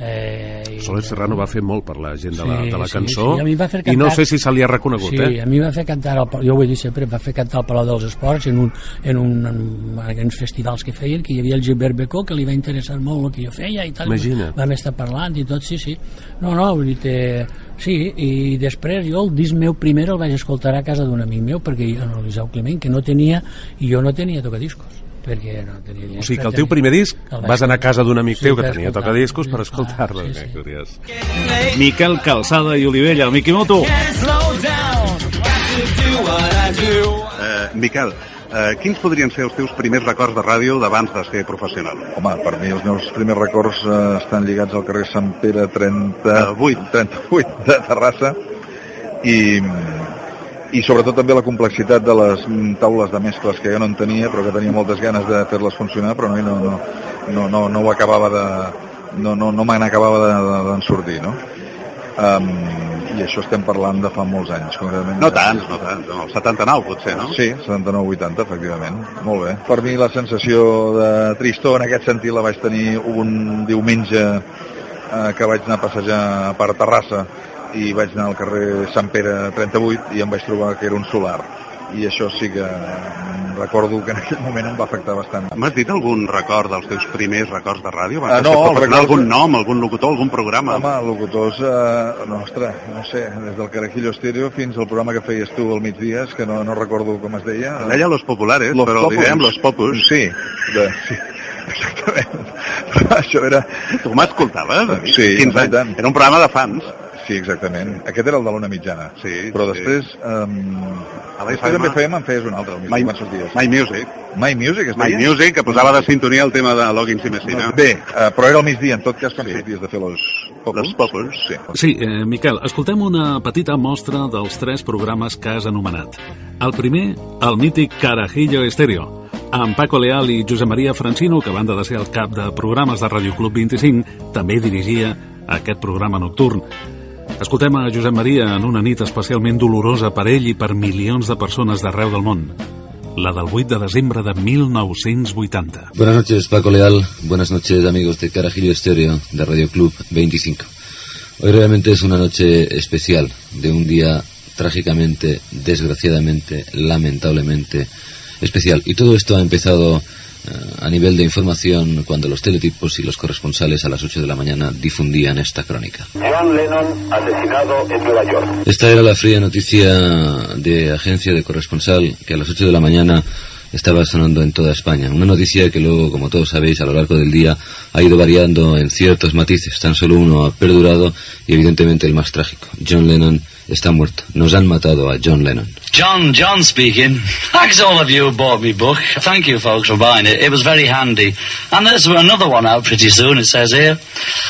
Eh, Soler Serrano va fer molt per la gent de la, sí, de la cançó sí, sí. fer cantar, i no sé si se li ha reconegut sí, eh? a mi va fer cantar al, jo ho he dit sempre, va fer cantar al Palau dels Esports en, un, en, un, en, en uns festivals que feien, que hi havia el Gilbert Becó que li va interessar molt el que jo feia i tal, Imagina. vam estar parlant i tot, sí, sí no, no, vull dir, eh, sí, i després jo el disc meu primer el vaig escoltar a casa d'un amic meu perquè jo, no, l'Isau Climent, que no tenia i jo no tenia tocadiscos perquè no tenia diners. O sigui que el teu primer disc vas anar a casa d'un amic teu que tenia tocadiscos per escoltar-lo. Ah, sí, sí. curiós. Miquel Calçada i Olivella, Miqui Moto. Eh, Miquel, Eh, quins podrien ser els teus primers records de ràdio d'abans de ser professional? Home, per mi els meus primers records eh, estan lligats al carrer Sant Pere 38, 38 de Terrassa i, i sobretot també la complexitat de les taules de mescles que jo no en tenia però que tenia moltes ganes de fer-les funcionar però no, no, no, no, no ho acabava de no, no, no me n'acabava d'en de, sortir no? Um, i això estem parlant de fa molts anys concretament. no tants, no tants, no, el 79 potser, no? Sí, 79-80 efectivament, molt bé per mi la sensació de tristor en aquest sentit la vaig tenir un diumenge eh, que vaig anar a passejar per Terrassa i vaig anar al carrer Sant Pere 38 i em vaig trobar que era un solar i això sí que recordo que en aquell moment em va afectar bastant. M'has dit algun record dels teus primers records de ràdio? Ah, no, el record... algun nom, algun locutor, algun programa? Home, locutors, eh, no, ostres, no sé, des del Carajillo Estéreo fins al programa que feies tu al migdia, que no, no recordo com es deia. Es deia Los Populares, los però popus. diguem Los Popus. Sí, de, sí *laughs* exactament. Però *laughs* això era... Tu m'escoltaves? Sí, Quins anys? Era un programa de fans. Sí, exactament. Aquest era el de l'una mitjana. Sí, Però sí. després... Um, a després també fèiem, en feies un altre, My, My Music. My Music, es My Music, que posava de sintonia el tema de Login i Messina. Bé, uh, però era al migdia, en tot cas, quan sí. sorties de fer los. Sí, sí eh, Miquel, escoltem una petita mostra dels tres programes que has anomenat. El primer, el mític Carajillo Estéreo, amb Paco Leal i Josep Maria Francino, que a banda de ser el cap de programes de Radio Club 25, també dirigia aquest programa nocturn. Escoltem a Josep Maria en una nit especialment dolorosa per ell i per milions de persones d'arreu del món. La del 8 de desembre de 1980. Buenas noches, Paco Leal. Buenas noches, amigos de Carajillo Estéreo, de Radio Club 25. Hoy realmente es una noche especial, de un día trágicamente, desgraciadamente, lamentablemente especial. Y todo esto ha empezado a nivel de información cuando los teletipos y los corresponsales a las 8 de la mañana difundían esta crónica. John Lennon asesinado en Nueva York. Esta era la fría noticia de agencia de corresponsal que a las 8 de la mañana estaba sonando en toda España. Una noticia que luego, como todos sabéis, a lo largo del día ha ido variando en ciertos matices. Tan solo uno ha perdurado y evidentemente el más trágico. John Lennon está muerto. Nos han matado a John Lennon. John, John speaking. Thanks all of you who bought me book. Thank you folks for buying it. It was very handy. And there's another one out pretty soon, it says here.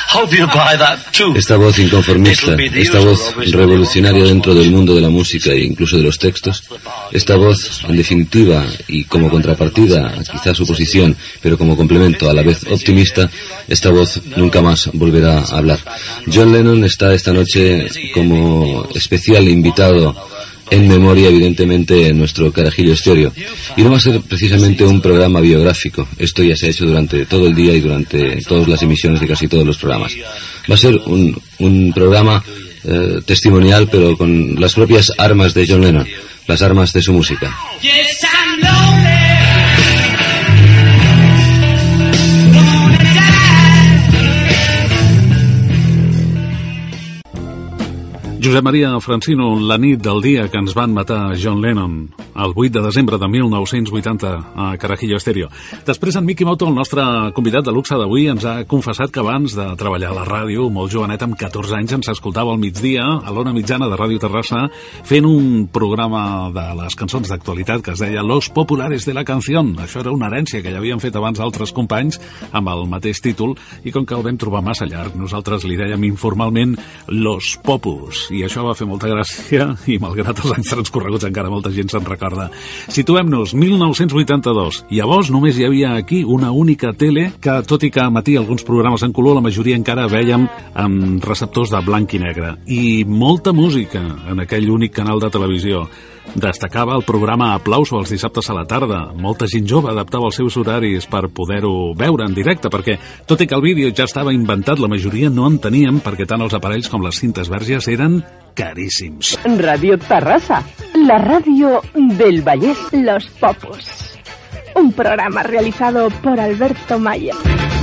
Hope you buy that too. Esta voz inconformista, esta voz revolucionaria dentro del mundo de la música e incluso de los textos, esta voz, en definitiva, y como contrapartida, quizá su posición, pero como complemento a la vez optimista, esta voz nunca más volverá a hablar. John Lennon está esta noche como especial invitado en memoria, evidentemente, en nuestro carajillo estéreo. Y no va a ser precisamente un programa biográfico. Esto ya se ha hecho durante todo el día y durante todas las emisiones de casi todos los programas. Va a ser un, un programa eh, testimonial, pero con las propias armas de John Lennon, las armas de su música. Josep Maria Francino, la nit del dia que ens van matar John Lennon, el 8 de desembre de 1980 a Carajillo Estéreo. Després en Miqui Moto, el nostre convidat de luxe d'avui, ens ha confessat que abans de treballar a la ràdio, molt jovenet, amb 14 anys, ens escoltava al migdia, a l'ona mitjana de Ràdio Terrassa, fent un programa de les cançons d'actualitat que es deia Los Populares de la Canción. Això era una herència que ja havien fet abans altres companys amb el mateix títol i com que el vam trobar massa llarg, nosaltres li dèiem informalment Los Popus i això va fer molta gràcia i malgrat els anys transcorreguts encara molta gent se'n recorda. Situem-nos, 1982. Llavors només hi havia aquí una única tele que, tot i que emetia alguns programes en color, la majoria encara veiem amb receptors de blanc i negre. I molta música en aquell únic canal de televisió. Destacava el programa Aplauso els dissabtes a la tarda. Molta gent jove adaptava els seus horaris per poder-ho veure en directe, perquè, tot i que el vídeo ja estava inventat, la majoria no en teníem perquè tant els aparells com les cintes verges eren caríssims. Radio Tarrasa, la radio del Vallés Los Popos. Un programa realizado por Alberto Mayer.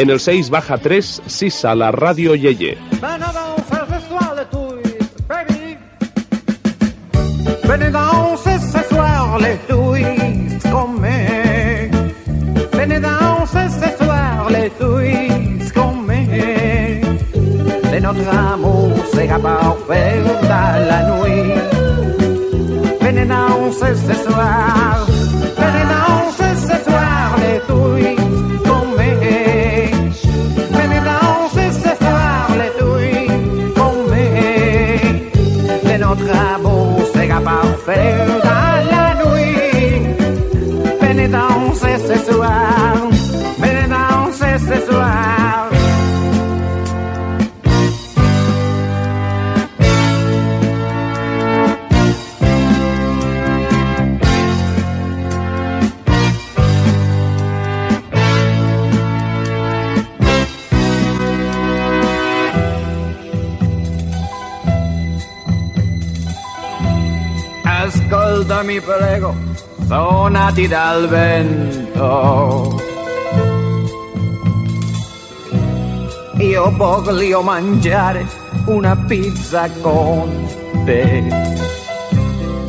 En el 6 baja 3, Sisa, la radio Yeye. Venez danser ce soir les touilles, baby. Venez danser ce soir les touilles, comme Venez soir les touilles, comme De notre amour sera parfait dans la nuit. Venez danser soir, danse sensual, me danse sensual. Ascoltami prego suonati dal vento. Io voglio mangiare una pizza con te.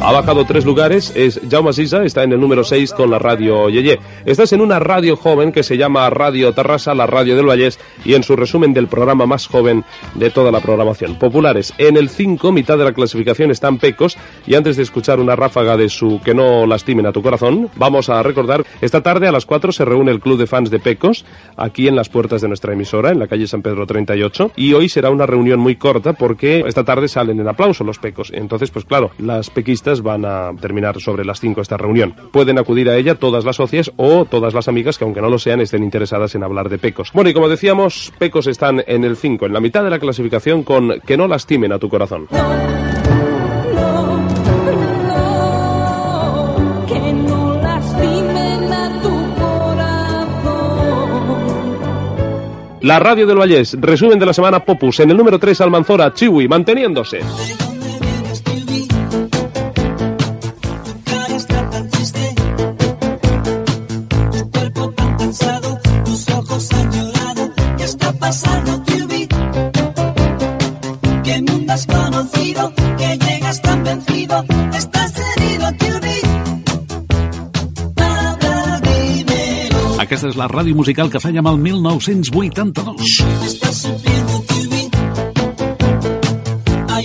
Ha bajado tres lugares, es Jaume Sisa, está en el número 6 con la radio Yeye. Estás en una radio joven que se llama Radio Tarrasa, la radio del Vallés, y en su resumen del programa más joven de toda la programación. Populares, en el 5, mitad de la clasificación están Pecos, y antes de escuchar una ráfaga de su Que no lastimen a tu corazón, vamos a recordar, esta tarde a las 4 se reúne el club de fans de Pecos, aquí en las puertas de nuestra emisora, en la calle San Pedro 38, y hoy será una reunión muy corta porque esta tarde salen en aplauso los Pecos. Entonces, pues claro, las pequistas van a terminar sobre las 5 esta reunión. Pueden acudir a ella todas las socias o todas las amigas que aunque no lo sean estén interesadas en hablar de Pecos. Bueno, y como decíamos, Pecos están en el 5, en la mitad de la clasificación con Que no lastimen a tu corazón. Que no lastimen a tu corazón. La radio del Vallés, resumen de la semana Popus, en el número 3 Almanzora, Chiwi, manteniéndose. vencido, que llegas tan vencido, estás herido, Aquesta és la ràdio musical que fèiem el 1982. Estàs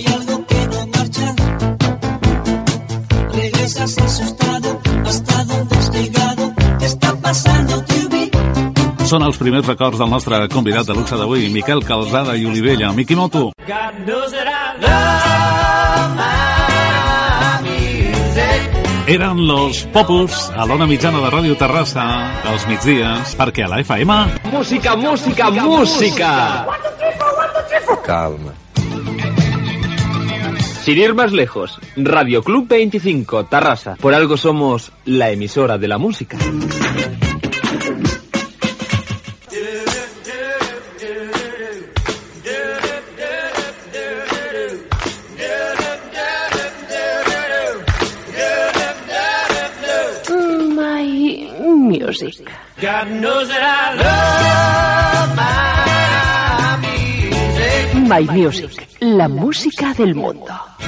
algo que no marcha. Són els primers records del nostre convidat de luxe d'avui, Miquel Calzada i Olivella. Miquimoto. God knows that I love Eren los Popus a l'Ona Mitjana de Ràdio Terrassa dels migdies, perquè a la FM... Música, música, música! Calma. Sin ir más lejos, Radio Club 25, Tarrasa. Por algo somos la emisora de la música. music. My Music, la música del mundo. *laughs*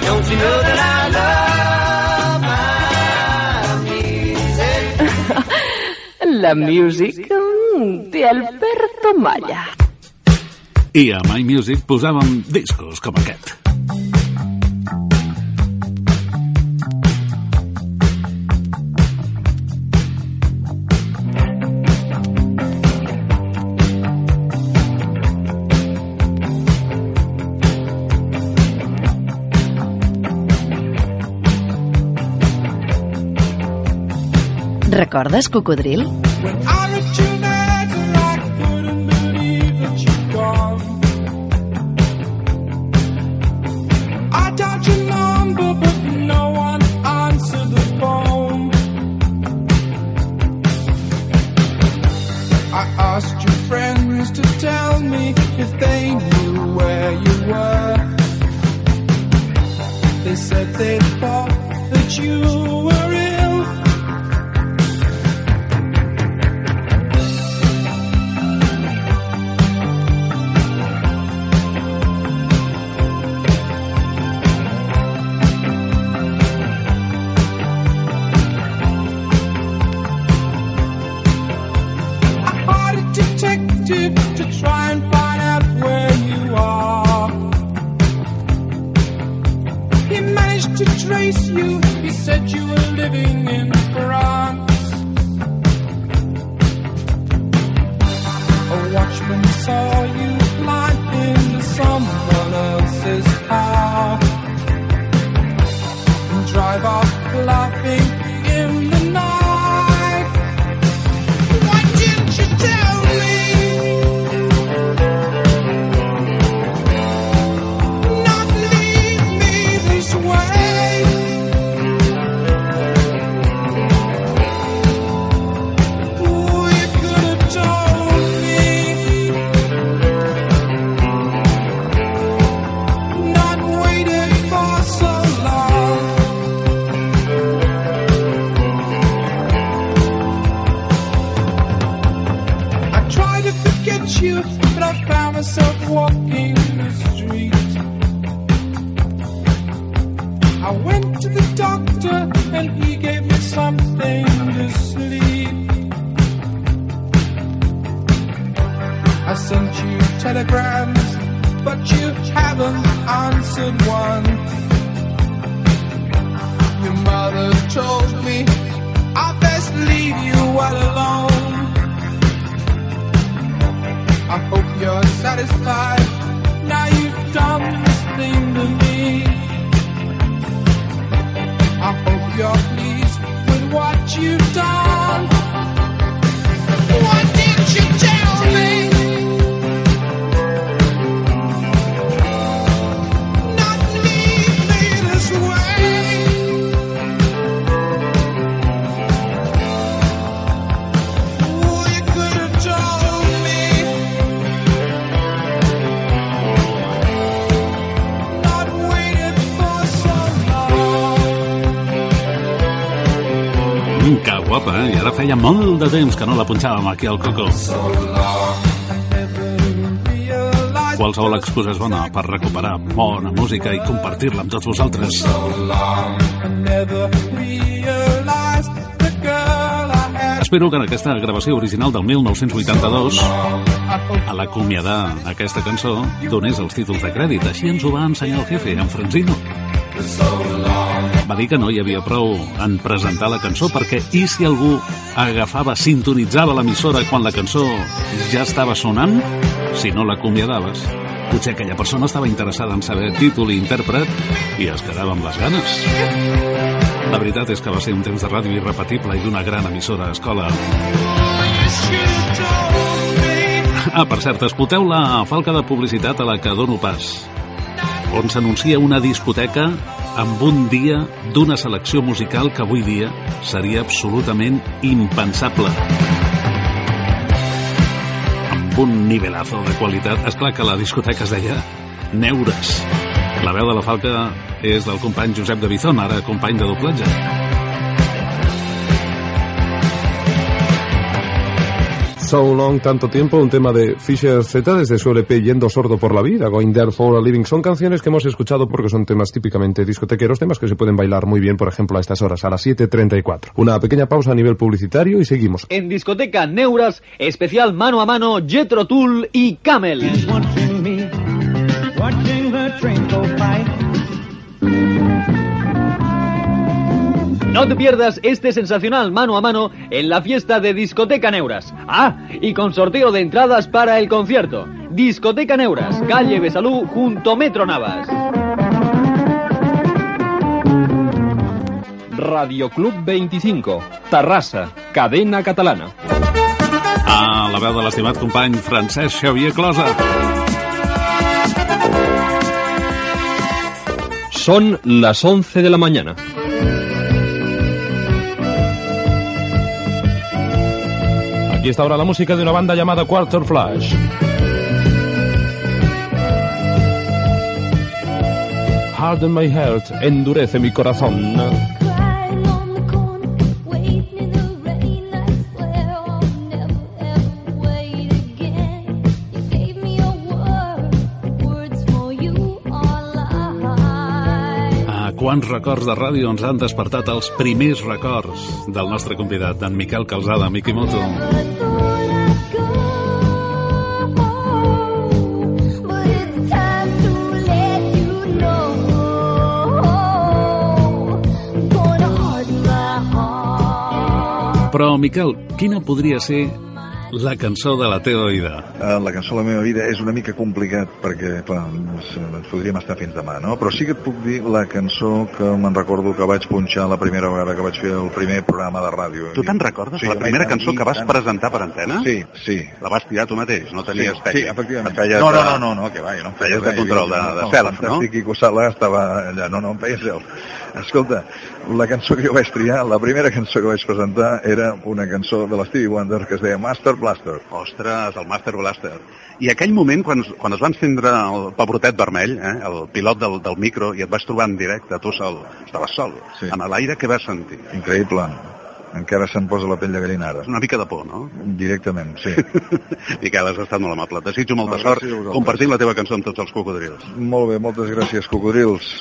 La music de Alberto Maya. I a My Music posàvem discos com aquest. Recordes Cocodril? Ah, to feia molt de temps que no la punxàvem aquí al Coco. Qualsevol excusa és bona per recuperar bona música i compartir-la amb tots vosaltres. Espero que en aquesta gravació original del 1982 a l'acomiadar aquesta cançó donés els títols de crèdit. Així ens ho va ensenyar el jefe, en Franzino. So long dir que no hi havia prou en presentar la cançó perquè i si algú agafava, sintonitzava l'emissora quan la cançó ja estava sonant, si no l'acomiadaves, potser aquella persona estava interessada en saber títol i intèrpret i es quedava amb les ganes. La veritat és que va ser un temps de ràdio irrepetible i d'una gran emissora a escola. Ah, per cert, escolteu la falca de publicitat a la que dono pas, on s'anuncia una discoteca amb un dia d'una selecció musical que avui dia seria absolutament impensable. Amb un nivelazo de qualitat. És clar que la discoteca es deia Neures. La veu de la falca és del company Josep de Bizón, ara company de doblatge. So Long, Tanto Tiempo, un tema de Fisher Z desde su LP Yendo Sordo por la Vida, Going There for a Living. Son canciones que hemos escuchado porque son temas típicamente discotequeros, temas que se pueden bailar muy bien, por ejemplo, a estas horas, a las 7.34. Una pequeña pausa a nivel publicitario y seguimos. En discoteca Neuras, especial mano a mano, Jetro Tool y Camel. No te pierdas este sensacional mano a mano en la fiesta de Discoteca Neuras. Ah, y con sorteo de entradas para el concierto. Discoteca Neuras, calle Besalú, junto Metro Navas. Radio Club 25, Terrassa, cadena catalana. Ah, la veu de l'estimat company Francesc Xavier Closa. Son las 11 de la mañana. Aquí está ahora la música de una banda llamada Quarter Flash. Harden my heart, endurece mi corazón. Quants records de ràdio ens han despertat els primers records del nostre convidat, d'en Miquel Calzada, Mikimoto. Però, Miquel, quina podria ser la cançó de la teva vida? Eh, La cançó de la meva vida és una mica complicat perquè clar, ens, ens podríem estar fins demà, no? Però sí que et puc dir la cançó que me'n recordo que vaig punxar la primera vegada que vaig fer el primer programa de ràdio. Tu te'n recordes? la primera cançó que vas presentar per antena? Sí, sí. La vas tirar tu mateix, no tenies sí, tècnica. Sí, efectivament. Feies no, no, no, no, no, que va, jo no em Feies de control de- de no, self, no? Fantàstic Quico Sala estava allà, no, no, em feia self. Escolta, la cançó que jo vaig triar, la primera cançó que vaig presentar era una cançó de l'Stevie Wonder que es deia Master Blaster. Ostres, el Master Blaster. I aquell moment, quan, quan es va encendre el pebrotet vermell, eh, el pilot del, del micro, i et vas trobar en directe, tu sol, estaves sol, sí. amb l'aire que vas sentir. Increïble. Encara se'm posa la pell de gallina ara. Una mica de por, no? Directament, sí. *laughs* Miquel, has estat molt amable. Desitjo molta No, sort compartint la teva cançó amb tots els cocodrils. Molt bé, moltes gràcies, cocodrils.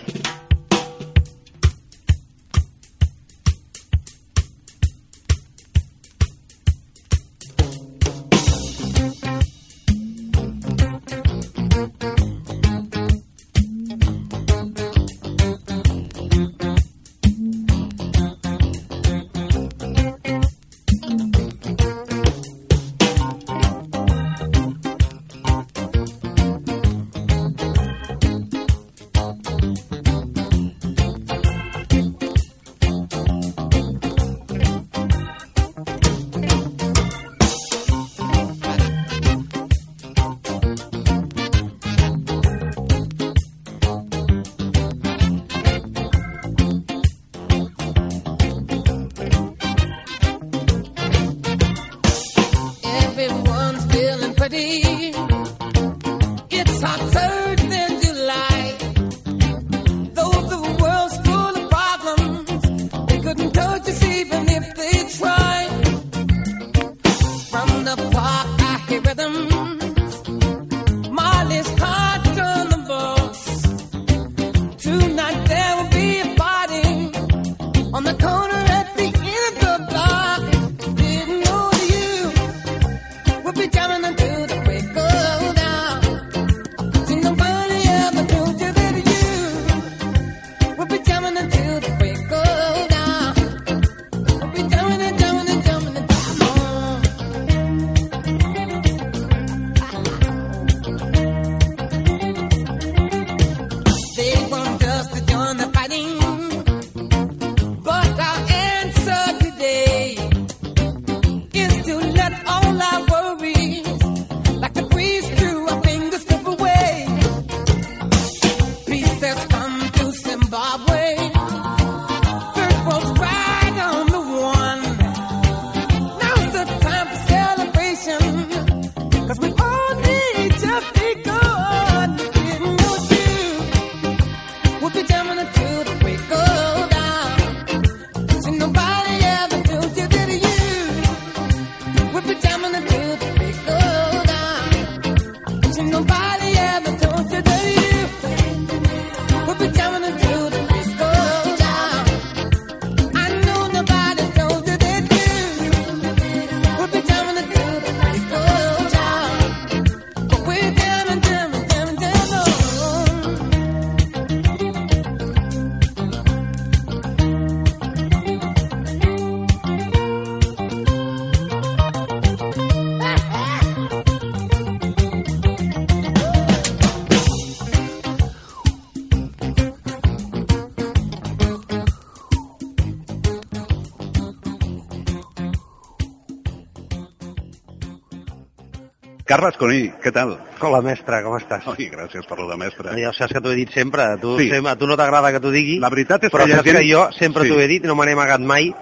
Carles Coní, què tal? Hola, mestre, com estàs? Oi, gràcies per de mestre. Ja saps que t'ho he dit sempre, a tu, Sí. sempre, a tu no t'agrada que t'ho digui, La veritat és però que saps gent- que jo sempre Sí. t'ho he dit i no me n'he amagat mai,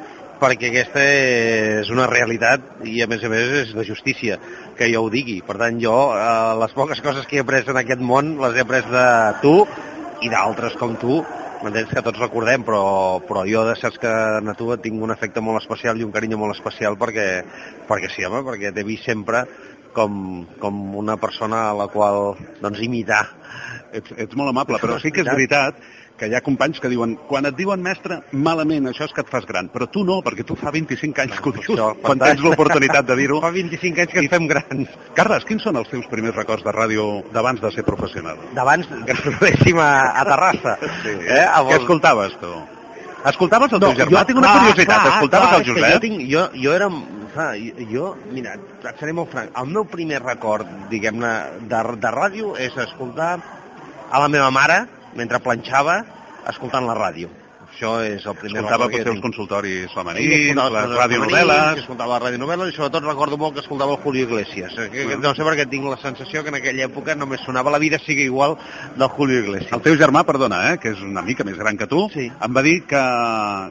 perquè aquesta és una realitat i a més a més és de justícia que jo ho digui. Per tant, jo eh, les poques coses que he après en aquest món les he après de tu i d'altres com tu, m'entens que tots recordem, però, però jo de saps que a tu tinc un afecte molt especial i un carinyo molt especial perquè, perquè sí, home, perquè t'he vist sempre com, com una persona a la qual doncs, imitar. Ets, ets molt amable, però sí que és veritat que hi ha companys que diuen quan et diuen mestre, malament, això és que et fas gran. Però tu no, perquè tu fa 25 anys que ho dius, quan tens l'oportunitat de dir-ho. *laughs* Fa 25 anys que ens fem grans. Carles, quins són els teus primers records de ràdio d'abans de ser professional? D'abans *laughs* trobéssim a, a Terrassa. Sí. Eh? A Què escoltaves, tu? Escoltaves el teu germà? Tinc una clar, curiositat. clar, Escoltaves clar, el Josep? Jo, tinc, jo, jo era... Clar, jo, jo, mira, et seré molt franc. El meu primer record, diguem-ne, de, de ràdio és escoltar a la meva mare, mentre planxava, escoltant la ràdio. Això és el primer Escoltava record que tinc. consultoris Sí, femenins, escoltava les els radionovel·les... Escoltava les radionovel·les i sobretot recordo molt que escoltava el Julio Iglesias. Eh, que, no sé per què tinc la sensació que en aquella època només sonava La vida sigue igual del Julio Iglesias. El teu germà, perdona, eh, que és una mica més gran que tu, Sí. em va dir que,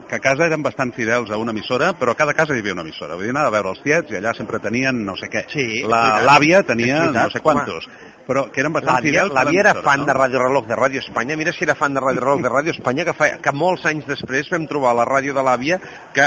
que a casa eren bastant fidels a una emissora, però a cada casa hi havia una emissora. Vull dir, anava a veure els tiets i allà sempre tenien no sé què. Sí. L'àvia tenia no sé quantos. Però que eren bastant fidels a l'àvia era fan no? de Ràdio Reloj de Ràdio Espanya. Mira si era fan de Ràdio Reloj de Ràdio Espanya, que, fa, que molts anys després vam trobar la ràdio de l'àvia que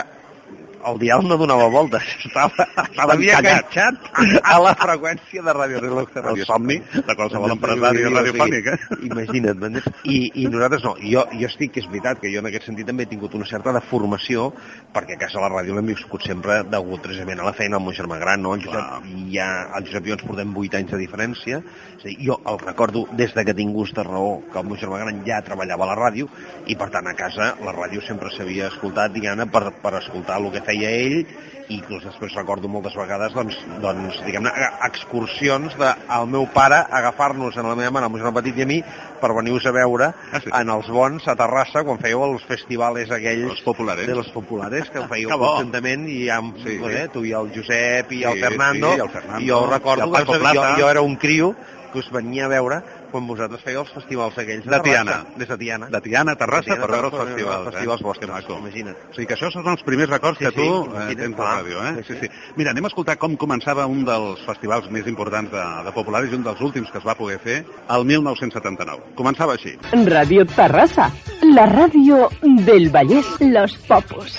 el dial no donava voltes, estava, estava enganxat a la freqüència de Ràdio Reloj de somni de qualsevol empresari radiofònic, eh? Imagina't, m'entens? I, I nosaltres no. Jo, jo estic, que és veritat, que jo en aquest sentit també he tingut una certa de formació, perquè a casa la ràdio l'hem viscut sempre degut precisament a la feina del meu germà gran, no? El Josep, i ja, el Josep i jo ens portem 8 anys de diferència. És dir, jo el recordo des de que tinc gust de raó, que el meu germà gran ja treballava a la ràdio, i per tant a casa la ràdio sempre s'havia escoltat, diguem-ne, per, per escoltar el que feia ell, i inclús després recordo moltes vegades, doncs, doncs diguem-ne, excursions del meu pare agafar-nos en la meva mare, el meu germà petit i a mi, per venir-vos a veure Ah, sí? en els bons a Terrassa quan fèieu els festivals aquells Els populares. de los populares que fèieu *laughs* Que bo. conjuntament i amb, Sí, eh, tu i el Josep i el Sí, Fernando, sí, el Fernando, i jo i recordo el que Paco jo, jo era un criu que us venia a veure quan vosaltres fèieu els festivals aquells De Tiana. Terrassa, des de Tiana. De Tiana Terrassa De per veure els Terrassa, festivals. Els festivals eh? vostres, Que maco. imagina't. O sigui que això són els primers records Sí, que tu sí, eh, tens de ràdio, eh? Sí, Sí, sí. Mira, anem a escoltar com començava un dels festivals més importants de, de populares i un dels últims que es va poder fer el 1979. Començava així. Radio Tarrasa, la radio del Vallés Los Popos.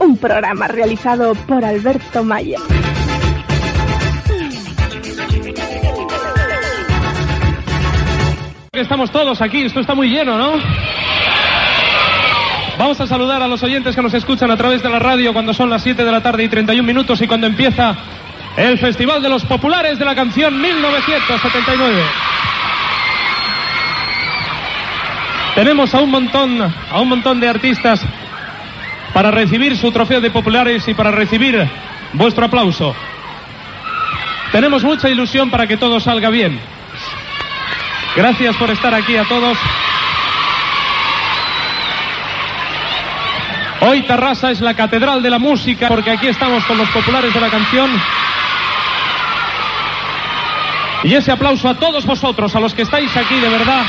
Un programa realizado por Alberto Maya. Estamos todos aquí, esto está muy lleno, ¿no? Vamos a saludar a los oyentes que nos escuchan a través de la radio cuando son las 7 de la tarde y 31 minutos y cuando empieza el Festival de los Populares de la Canción 1979. Tenemos a un montón, a un montón de artistas para recibir su trofeo de populares y para recibir vuestro aplauso. Tenemos mucha ilusión para que todo salga bien. Gracias por estar aquí a todos. Hoy Tarrasa es la catedral de la música porque aquí estamos con los populares de la canción. Y ese aplauso a todos vosotros, a los que estáis aquí de verdad,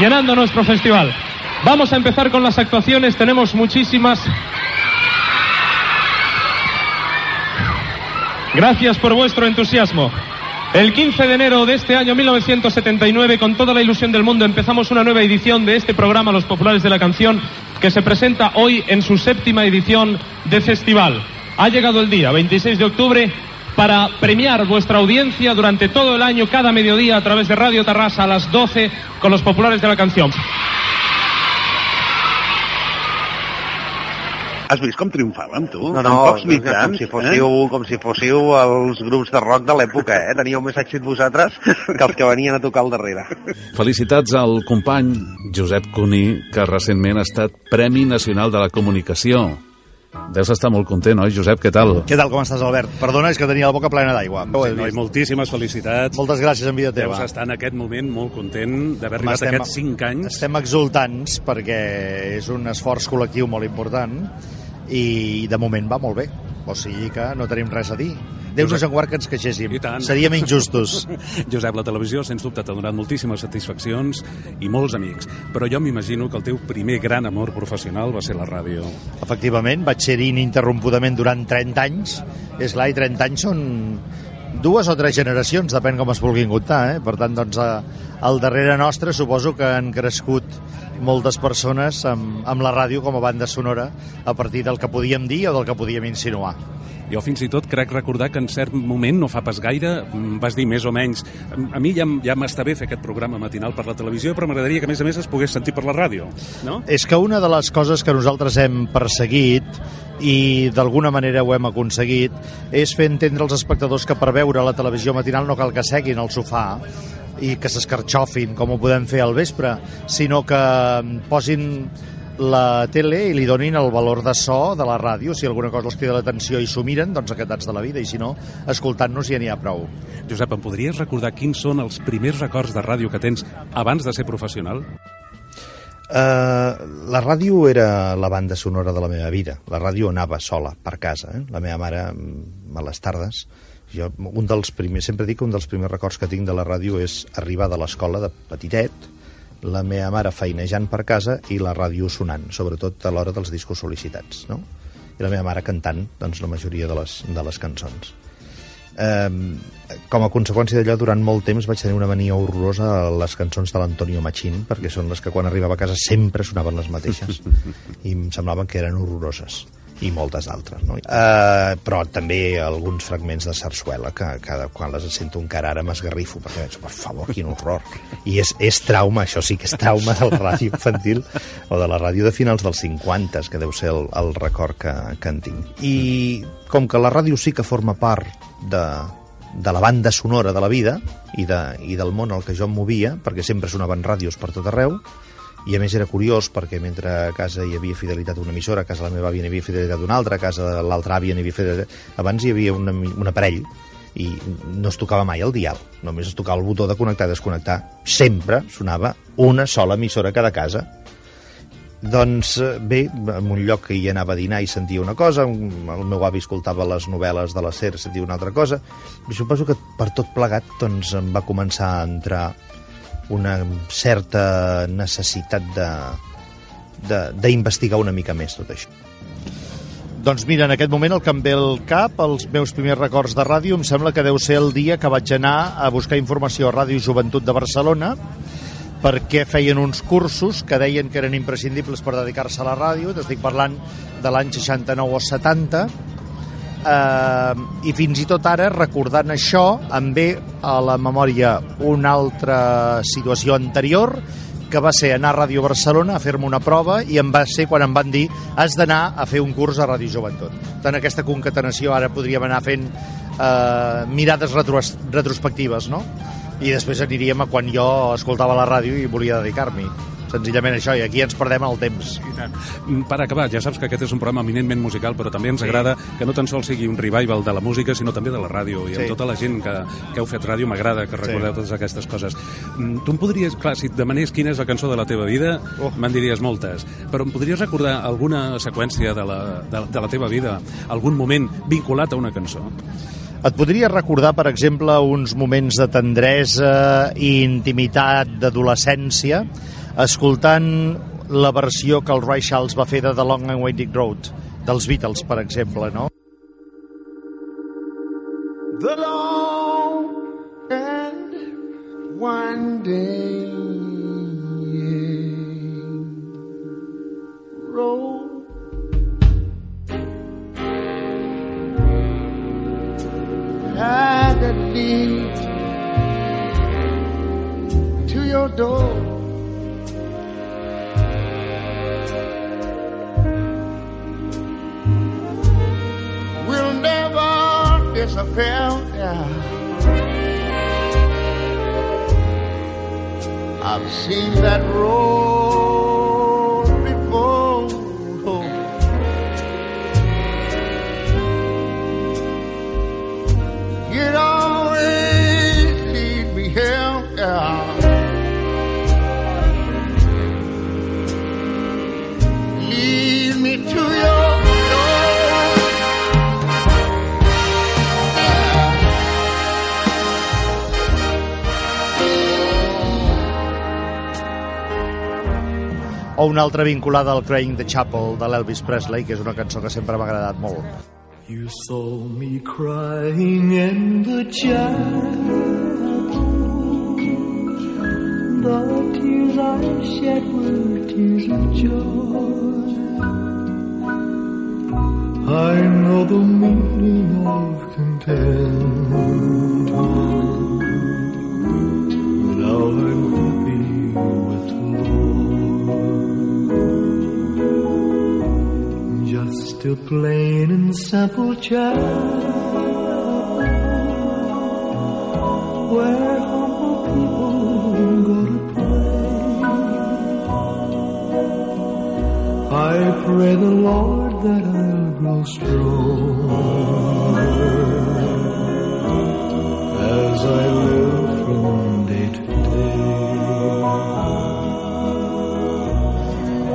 llenando nuestro festival. Vamos a empezar con las actuaciones, tenemos muchísimas. Gracias por vuestro entusiasmo. El 15 de enero de este año 1979, con toda la ilusión del mundo, empezamos una nueva edición de este programa Los Populares de la Canción, que se presenta hoy en su séptima edición de festival. Ha llegado el día, 26 de octubre, para premiar vuestra audiencia durante todo el año, cada mediodía, a través de Radio Tarrasa a las 12, con Los Populares de la Canción. Has vist com triomfàvem, tu? No, no, pocs com mitjans, si fóssiu, eh? com si fóssiu els grups de rock de l'època, eh? Teníeu més èxit vosaltres que els que venien a tocar al darrere. Felicitats al company Josep Cuní, que recentment ha estat Premi Nacional de la Comunicació. Deus estar molt content, oi, Josep? Què tal? Què tal, com estàs, Albert? Perdona, és que tenia la boca plena d'aigua. Sí, noi, moltíssimes felicitats. Moltes gràcies en vida teva. Deus estar en aquest moment molt content d'haver arribat a Estem- aquests 5 anys. Estem exultants perquè és un esforç col·lectiu molt important i de moment va molt bé. O sigui que no tenim res a dir. Déu nos en guard que ens queixéssim. Seríem injustos. *laughs* Josep, la televisió, sens dubte, t'ha donat moltíssimes satisfaccions i molts amics. Però jo m'imagino que el teu primer gran amor professional va ser la ràdio. Efectivament, vaig ser-hi ininterrompudament durant 30 anys. És clar, i 30 anys són dues o tres generacions, depèn com es vulguin comptar, eh? Per tant, doncs, a, al darrere nostre suposo que han crescut moltes persones amb, amb la ràdio com a banda sonora a partir del que podíem dir o del que podíem insinuar. Jo fins i tot crec recordar que en cert moment, no fa pas gaire, mm, vas dir més o menys a mi ja, ja m'està bé fer aquest programa matinal per la televisió, però m'agradaria que a més a més es pogués sentir per la ràdio, no? És que una de les coses que nosaltres hem perseguit i d'alguna manera ho hem aconseguit és fer entendre als espectadors que per veure la televisió matinal no cal que seguin al sofà i que s'escarxofin com ho podem fer al vespre, sinó que posin la tele i li donin el valor de so de la ràdio, si alguna cosa els crida l'atenció i s'ho miren, doncs acatats de la vida, i si no, escoltant-nos ja n'hi ha prou. Josep, em podries recordar quins són els primers records de ràdio que tens abans de ser professional? Uh, la ràdio era la banda sonora de la meva vida. La ràdio anava sola, per casa. Eh? La meva mare, mm, a les tardes, jo, un dels primers, sempre dic que un dels primers records que tinc de la ràdio és arribar de l'escola de petitet, la meva mare feinejant per casa i la ràdio sonant, sobretot a l'hora dels discos sol·licitats, no? I la meva mare cantant doncs, la majoria de les, de les cançons. Eh, com a conseqüència d'allò, durant molt temps vaig tenir una mania horrorosa a les cançons de l'Antonio Machín, perquè són les que quan arribava a casa sempre sonaven les mateixes *laughs* i em semblaven que eren horroroses i moltes altres, no? Eh, però també alguns fragments de sarsuela que cada quan les sento encara ara m'esgarrifo perquè penso, per favor, quin horror i és, és trauma, això sí que és trauma de la ràdio infantil o de la ràdio de finals dels 50 que deu ser el, el record que, que en tinc i com que la ràdio sí que forma part de, de la banda sonora de la vida i, de, i del món al que jo em movia, perquè sempre sonaven ràdios per tot arreu, i a més era curiós perquè mentre a casa hi havia fidelitat d'una emissora, a casa la meva àvia n'hi havia fidelitat d'una altra, a casa de l'altra àvia n'hi havia fidelitat... Abans hi havia una, un aparell i no es tocava mai el dial, només es tocava el botó de connectar i desconnectar. Sempre sonava una sola emissora a cada casa. Doncs eh, bé, en un lloc que hi anava a dinar i sentia una cosa, un- el meu avi escoltava les novel·les de la SER, sentia una altra cosa, i suposo que per tot plegat doncs, em va començar a entrar una certa necessitat d'investigar una mica més tot això. Doncs mira, en aquest moment el que em ve al cap, els meus primers records de ràdio, em sembla que deu ser el dia que vaig anar a buscar informació a Ràdio Joventut de Barcelona perquè feien uns cursos que deien que eren imprescindibles per dedicar-se a la ràdio, t'estic parlant de l'any 69 o 70, eh, i fins i tot ara, recordant això, em ve a la memòria una altra situació anterior, que va ser anar a Ràdio Barcelona a fer-me una prova i em va ser quan em van dir has d'anar a fer un curs a Ràdio Joventut. Tant aquesta concatenació ara podríem anar fent eh, mirades retros retrospectives, no? I després aniríem a quan jo escoltava la ràdio i volia dedicar-m'hi. Senzillament això, i aquí ens perdem el temps. Mm, Per acabar, ja saps que aquest és un programa eminentment musical, però també ens Sí. agrada que no tan sols sigui un revival de la música, sinó també de la ràdio. I amb Sí. tota la gent que, que heu fet ràdio m'agrada que recordeu Sí. totes aquestes coses. Mm, Tu em podries, clar, si et demanés quina és la cançó de la teva vida, oh. me'n diries moltes, però em podries recordar alguna seqüència de la, de, de la teva vida, algun moment vinculat a una cançó? Et podria recordar, per exemple, uns moments de tendresa i intimitat d'adolescència escoltant la versió que el Ray Charles va fer de The Long and Winding Road, dels Beatles, per exemple, no? The long winding road. That leads to your door. Never disappear. Yeah. I've seen that road before. O una altra vinculada al Crying the Chapel de l'Elvis Presley, que és una cançó que sempre m'ha agradat molt. You saw me crying in the chapel. The tears I shed were tears of joy. I know the meaning of contentment. Now I'm happy Just plain and simple child. Where humble people go to pray. I pray the Lord that I'll grow strong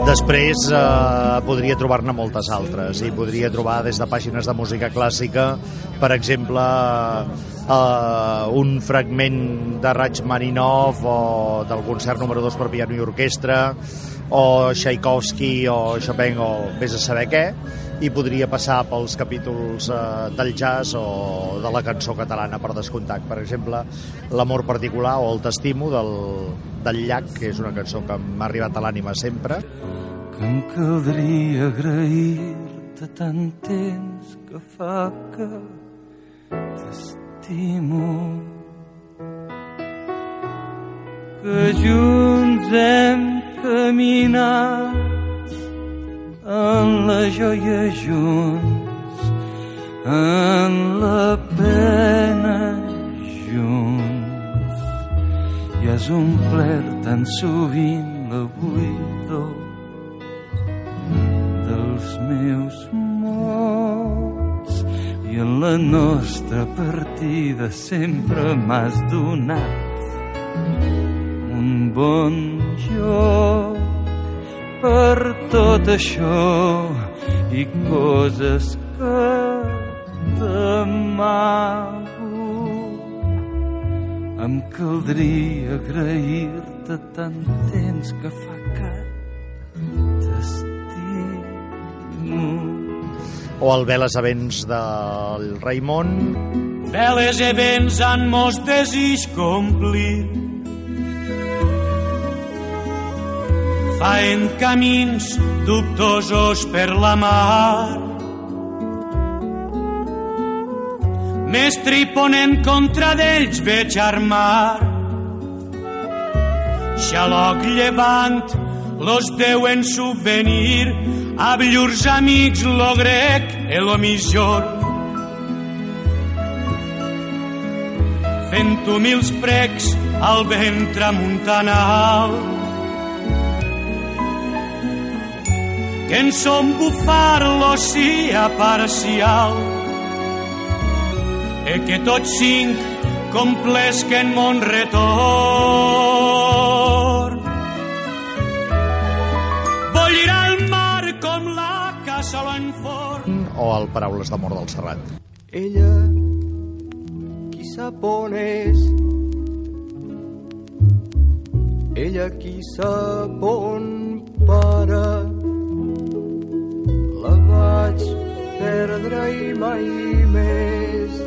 Després eh, podria trobar-ne moltes altres. I podria trobar des de pàgines de música clàssica, per exemple, eh, un fragment de Rachmaninov o del concert número 2 per piano i orquestra o Tchaikovsky o Chopin o vés a saber què i podria passar pels capítols eh, del jazz o de la cançó catalana per descomptat. Per exemple, L'amor particular o El t'estimo del, del llac, que és una cançó que m'ha arribat a l'ànima sempre. que em caldria agrair-te tant temps que fa que t'estimo que junts hem caminat en la joia junts en la pena junts i has omplert tan sovint la buidor dels meus mots i en la nostra partida sempre m'has donat un bon joc per tot això i coses que t'amago em caldria agrair-te tant temps que fa que t'estimo O el Veles a vents del Raimon. Veles e vents han mos desig complir. Faen camins dubtosos per la mar. Mestre i ponent contra d'ells veig armar. Xaloc llevant los deuen subvenir a llurs amics lo grec e lo millor. Fent humils precs al vent tramuntanal. Que en som bufar l'oceà parcial e que tots cinc complesquen mon retorn. Bollirà el mar com la cassola en forn. O el Paraules d'amor del Serrat. Ella, qui sap on és. Ella qui sap on para. Perdre i mai més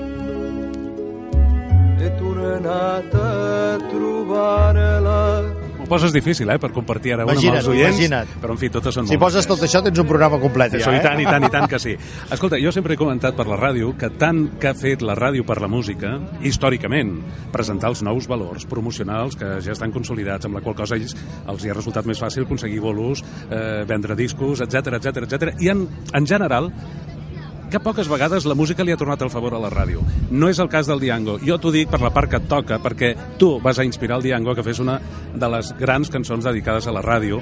he tornat a trobar Parla. Ho poses difícil, eh, per compartir ara una amb Imagina't, els oients. imagina't. Però, en fi, totes són Si poses bones. tot això tens un programa complet, ja, Això, eh? i tant, i tant, i tant que sí. Escolta, jo sempre he comentat per la ràdio que tant que ha fet la ràdio per la música, històricament, presentar els nous valors promocionals que ja estan consolidats, amb la qual cosa ells, els hi ha resultat més fàcil aconseguir bolos, eh, vendre discos, etc etc etc. I en, en general, que poques vegades la música li ha tornat el favor a la ràdio. No és el cas del Diango. Jo t'ho dic per la part que et toca, perquè tu vas a inspirar el Diango que fes una de les grans cançons dedicades a la ràdio,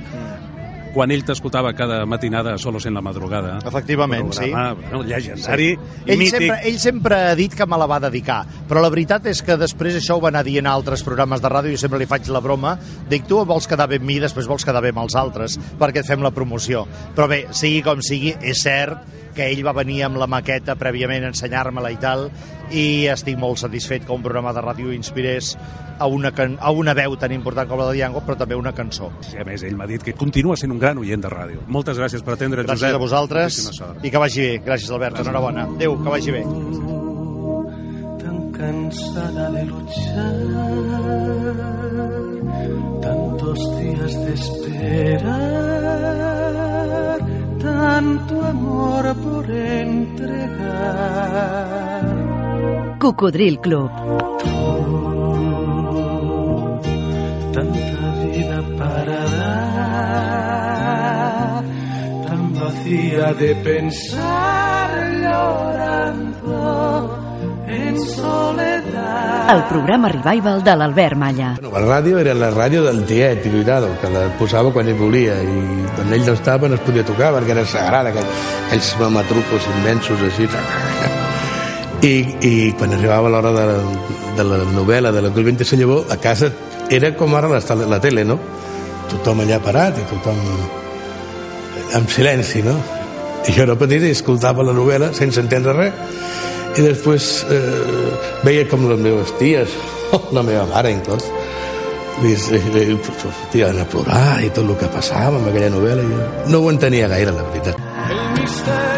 quan ell t'escoltava cada matinada Solos en la madrugada. Efectivament, sí. programa, Bueno, llegendari, Ell mític. sempre, ell sempre ha dit que me la va dedicar, però la veritat és que després això ho va anar dient a altres programes de ràdio i sempre li faig la broma. Dic, tu vols quedar bé amb mi, després vols quedar bé amb els altres, perquè et fem la promoció. Però bé, sigui com sigui, és cert que ell va venir amb la maqueta prèviament a ensenyar-me-la i tal, i estic molt satisfet que un programa de ràdio inspirés a una, can a una veu tan important com la de Diango, però també una cançó. Sí, a més, ell m'ha dit que continua sent un gran oient de ràdio. Moltes gràcies per atendre, Gràcies Josep. a vosaltres i que vagi bé. Gràcies, Albert. Enhorabona. Adéu, que vagi bé. tan cansada de luchar, tantos días de esperar, tanto amor por entregar. Cocodril Club. Tanta vida para dar, tan vacía de pensar llorando en soledad. El programa Revival de l'Albert Malla. La ràdio era la ràdio del tiet, i cuidado, que la posava quan ell volia, i quan ell no estava no es podia tocar, perquè era sagrada, aquell, aquells mamatrucos immensos així. *laughs* I, I quan arribava l'hora de, de la novel·la, de la Colvente Llavor, a casa era com ara la, la tele, no? Tothom allà parat i tothom en silenci, no? I jo era petit i escoltava la novel·la sense entendre res i després eh, veia com les meves ties, *laughs* la meva mare inclòs, sortien a plorar i tot el que passava amb aquella novel·la. Jo no ho entenia gaire, la veritat. El misterio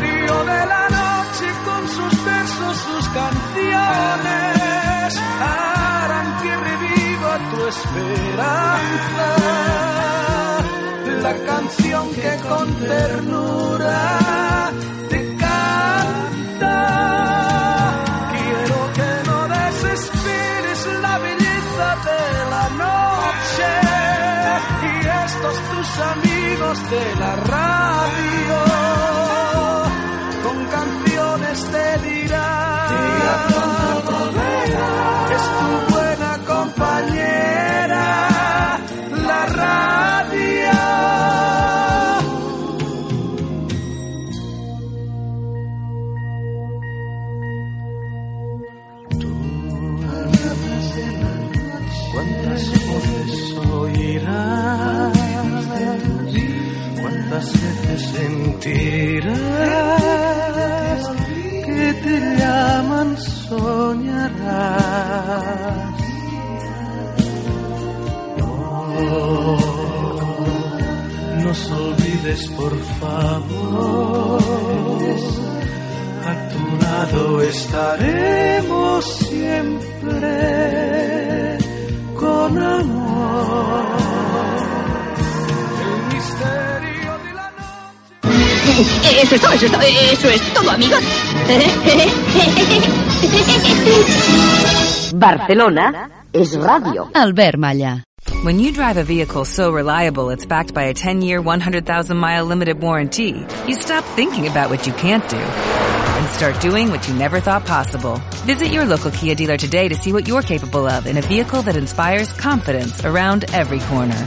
esperanza. La canción que con ternura te canta. Quiero que no desesperes la belleza de la noche y estos tus amigos de la radio con canciones te dirán es tu buena compañera sentirás que te llaman soñarás no nos olvides por favor a tu lado estaremos siempre con amor. El misterio Eh, eh, eso es todo, eso es todo, eso es todo, amigos. Barcelona es radio. Albert Malla. When you drive a vehicle so reliable it's backed by a 10-year, 100,000-mile limited warranty, you stop thinking about what you can't do and start doing what you never thought possible. Visit your local Kia dealer today to see what you're capable of in a vehicle that inspires confidence around every corner.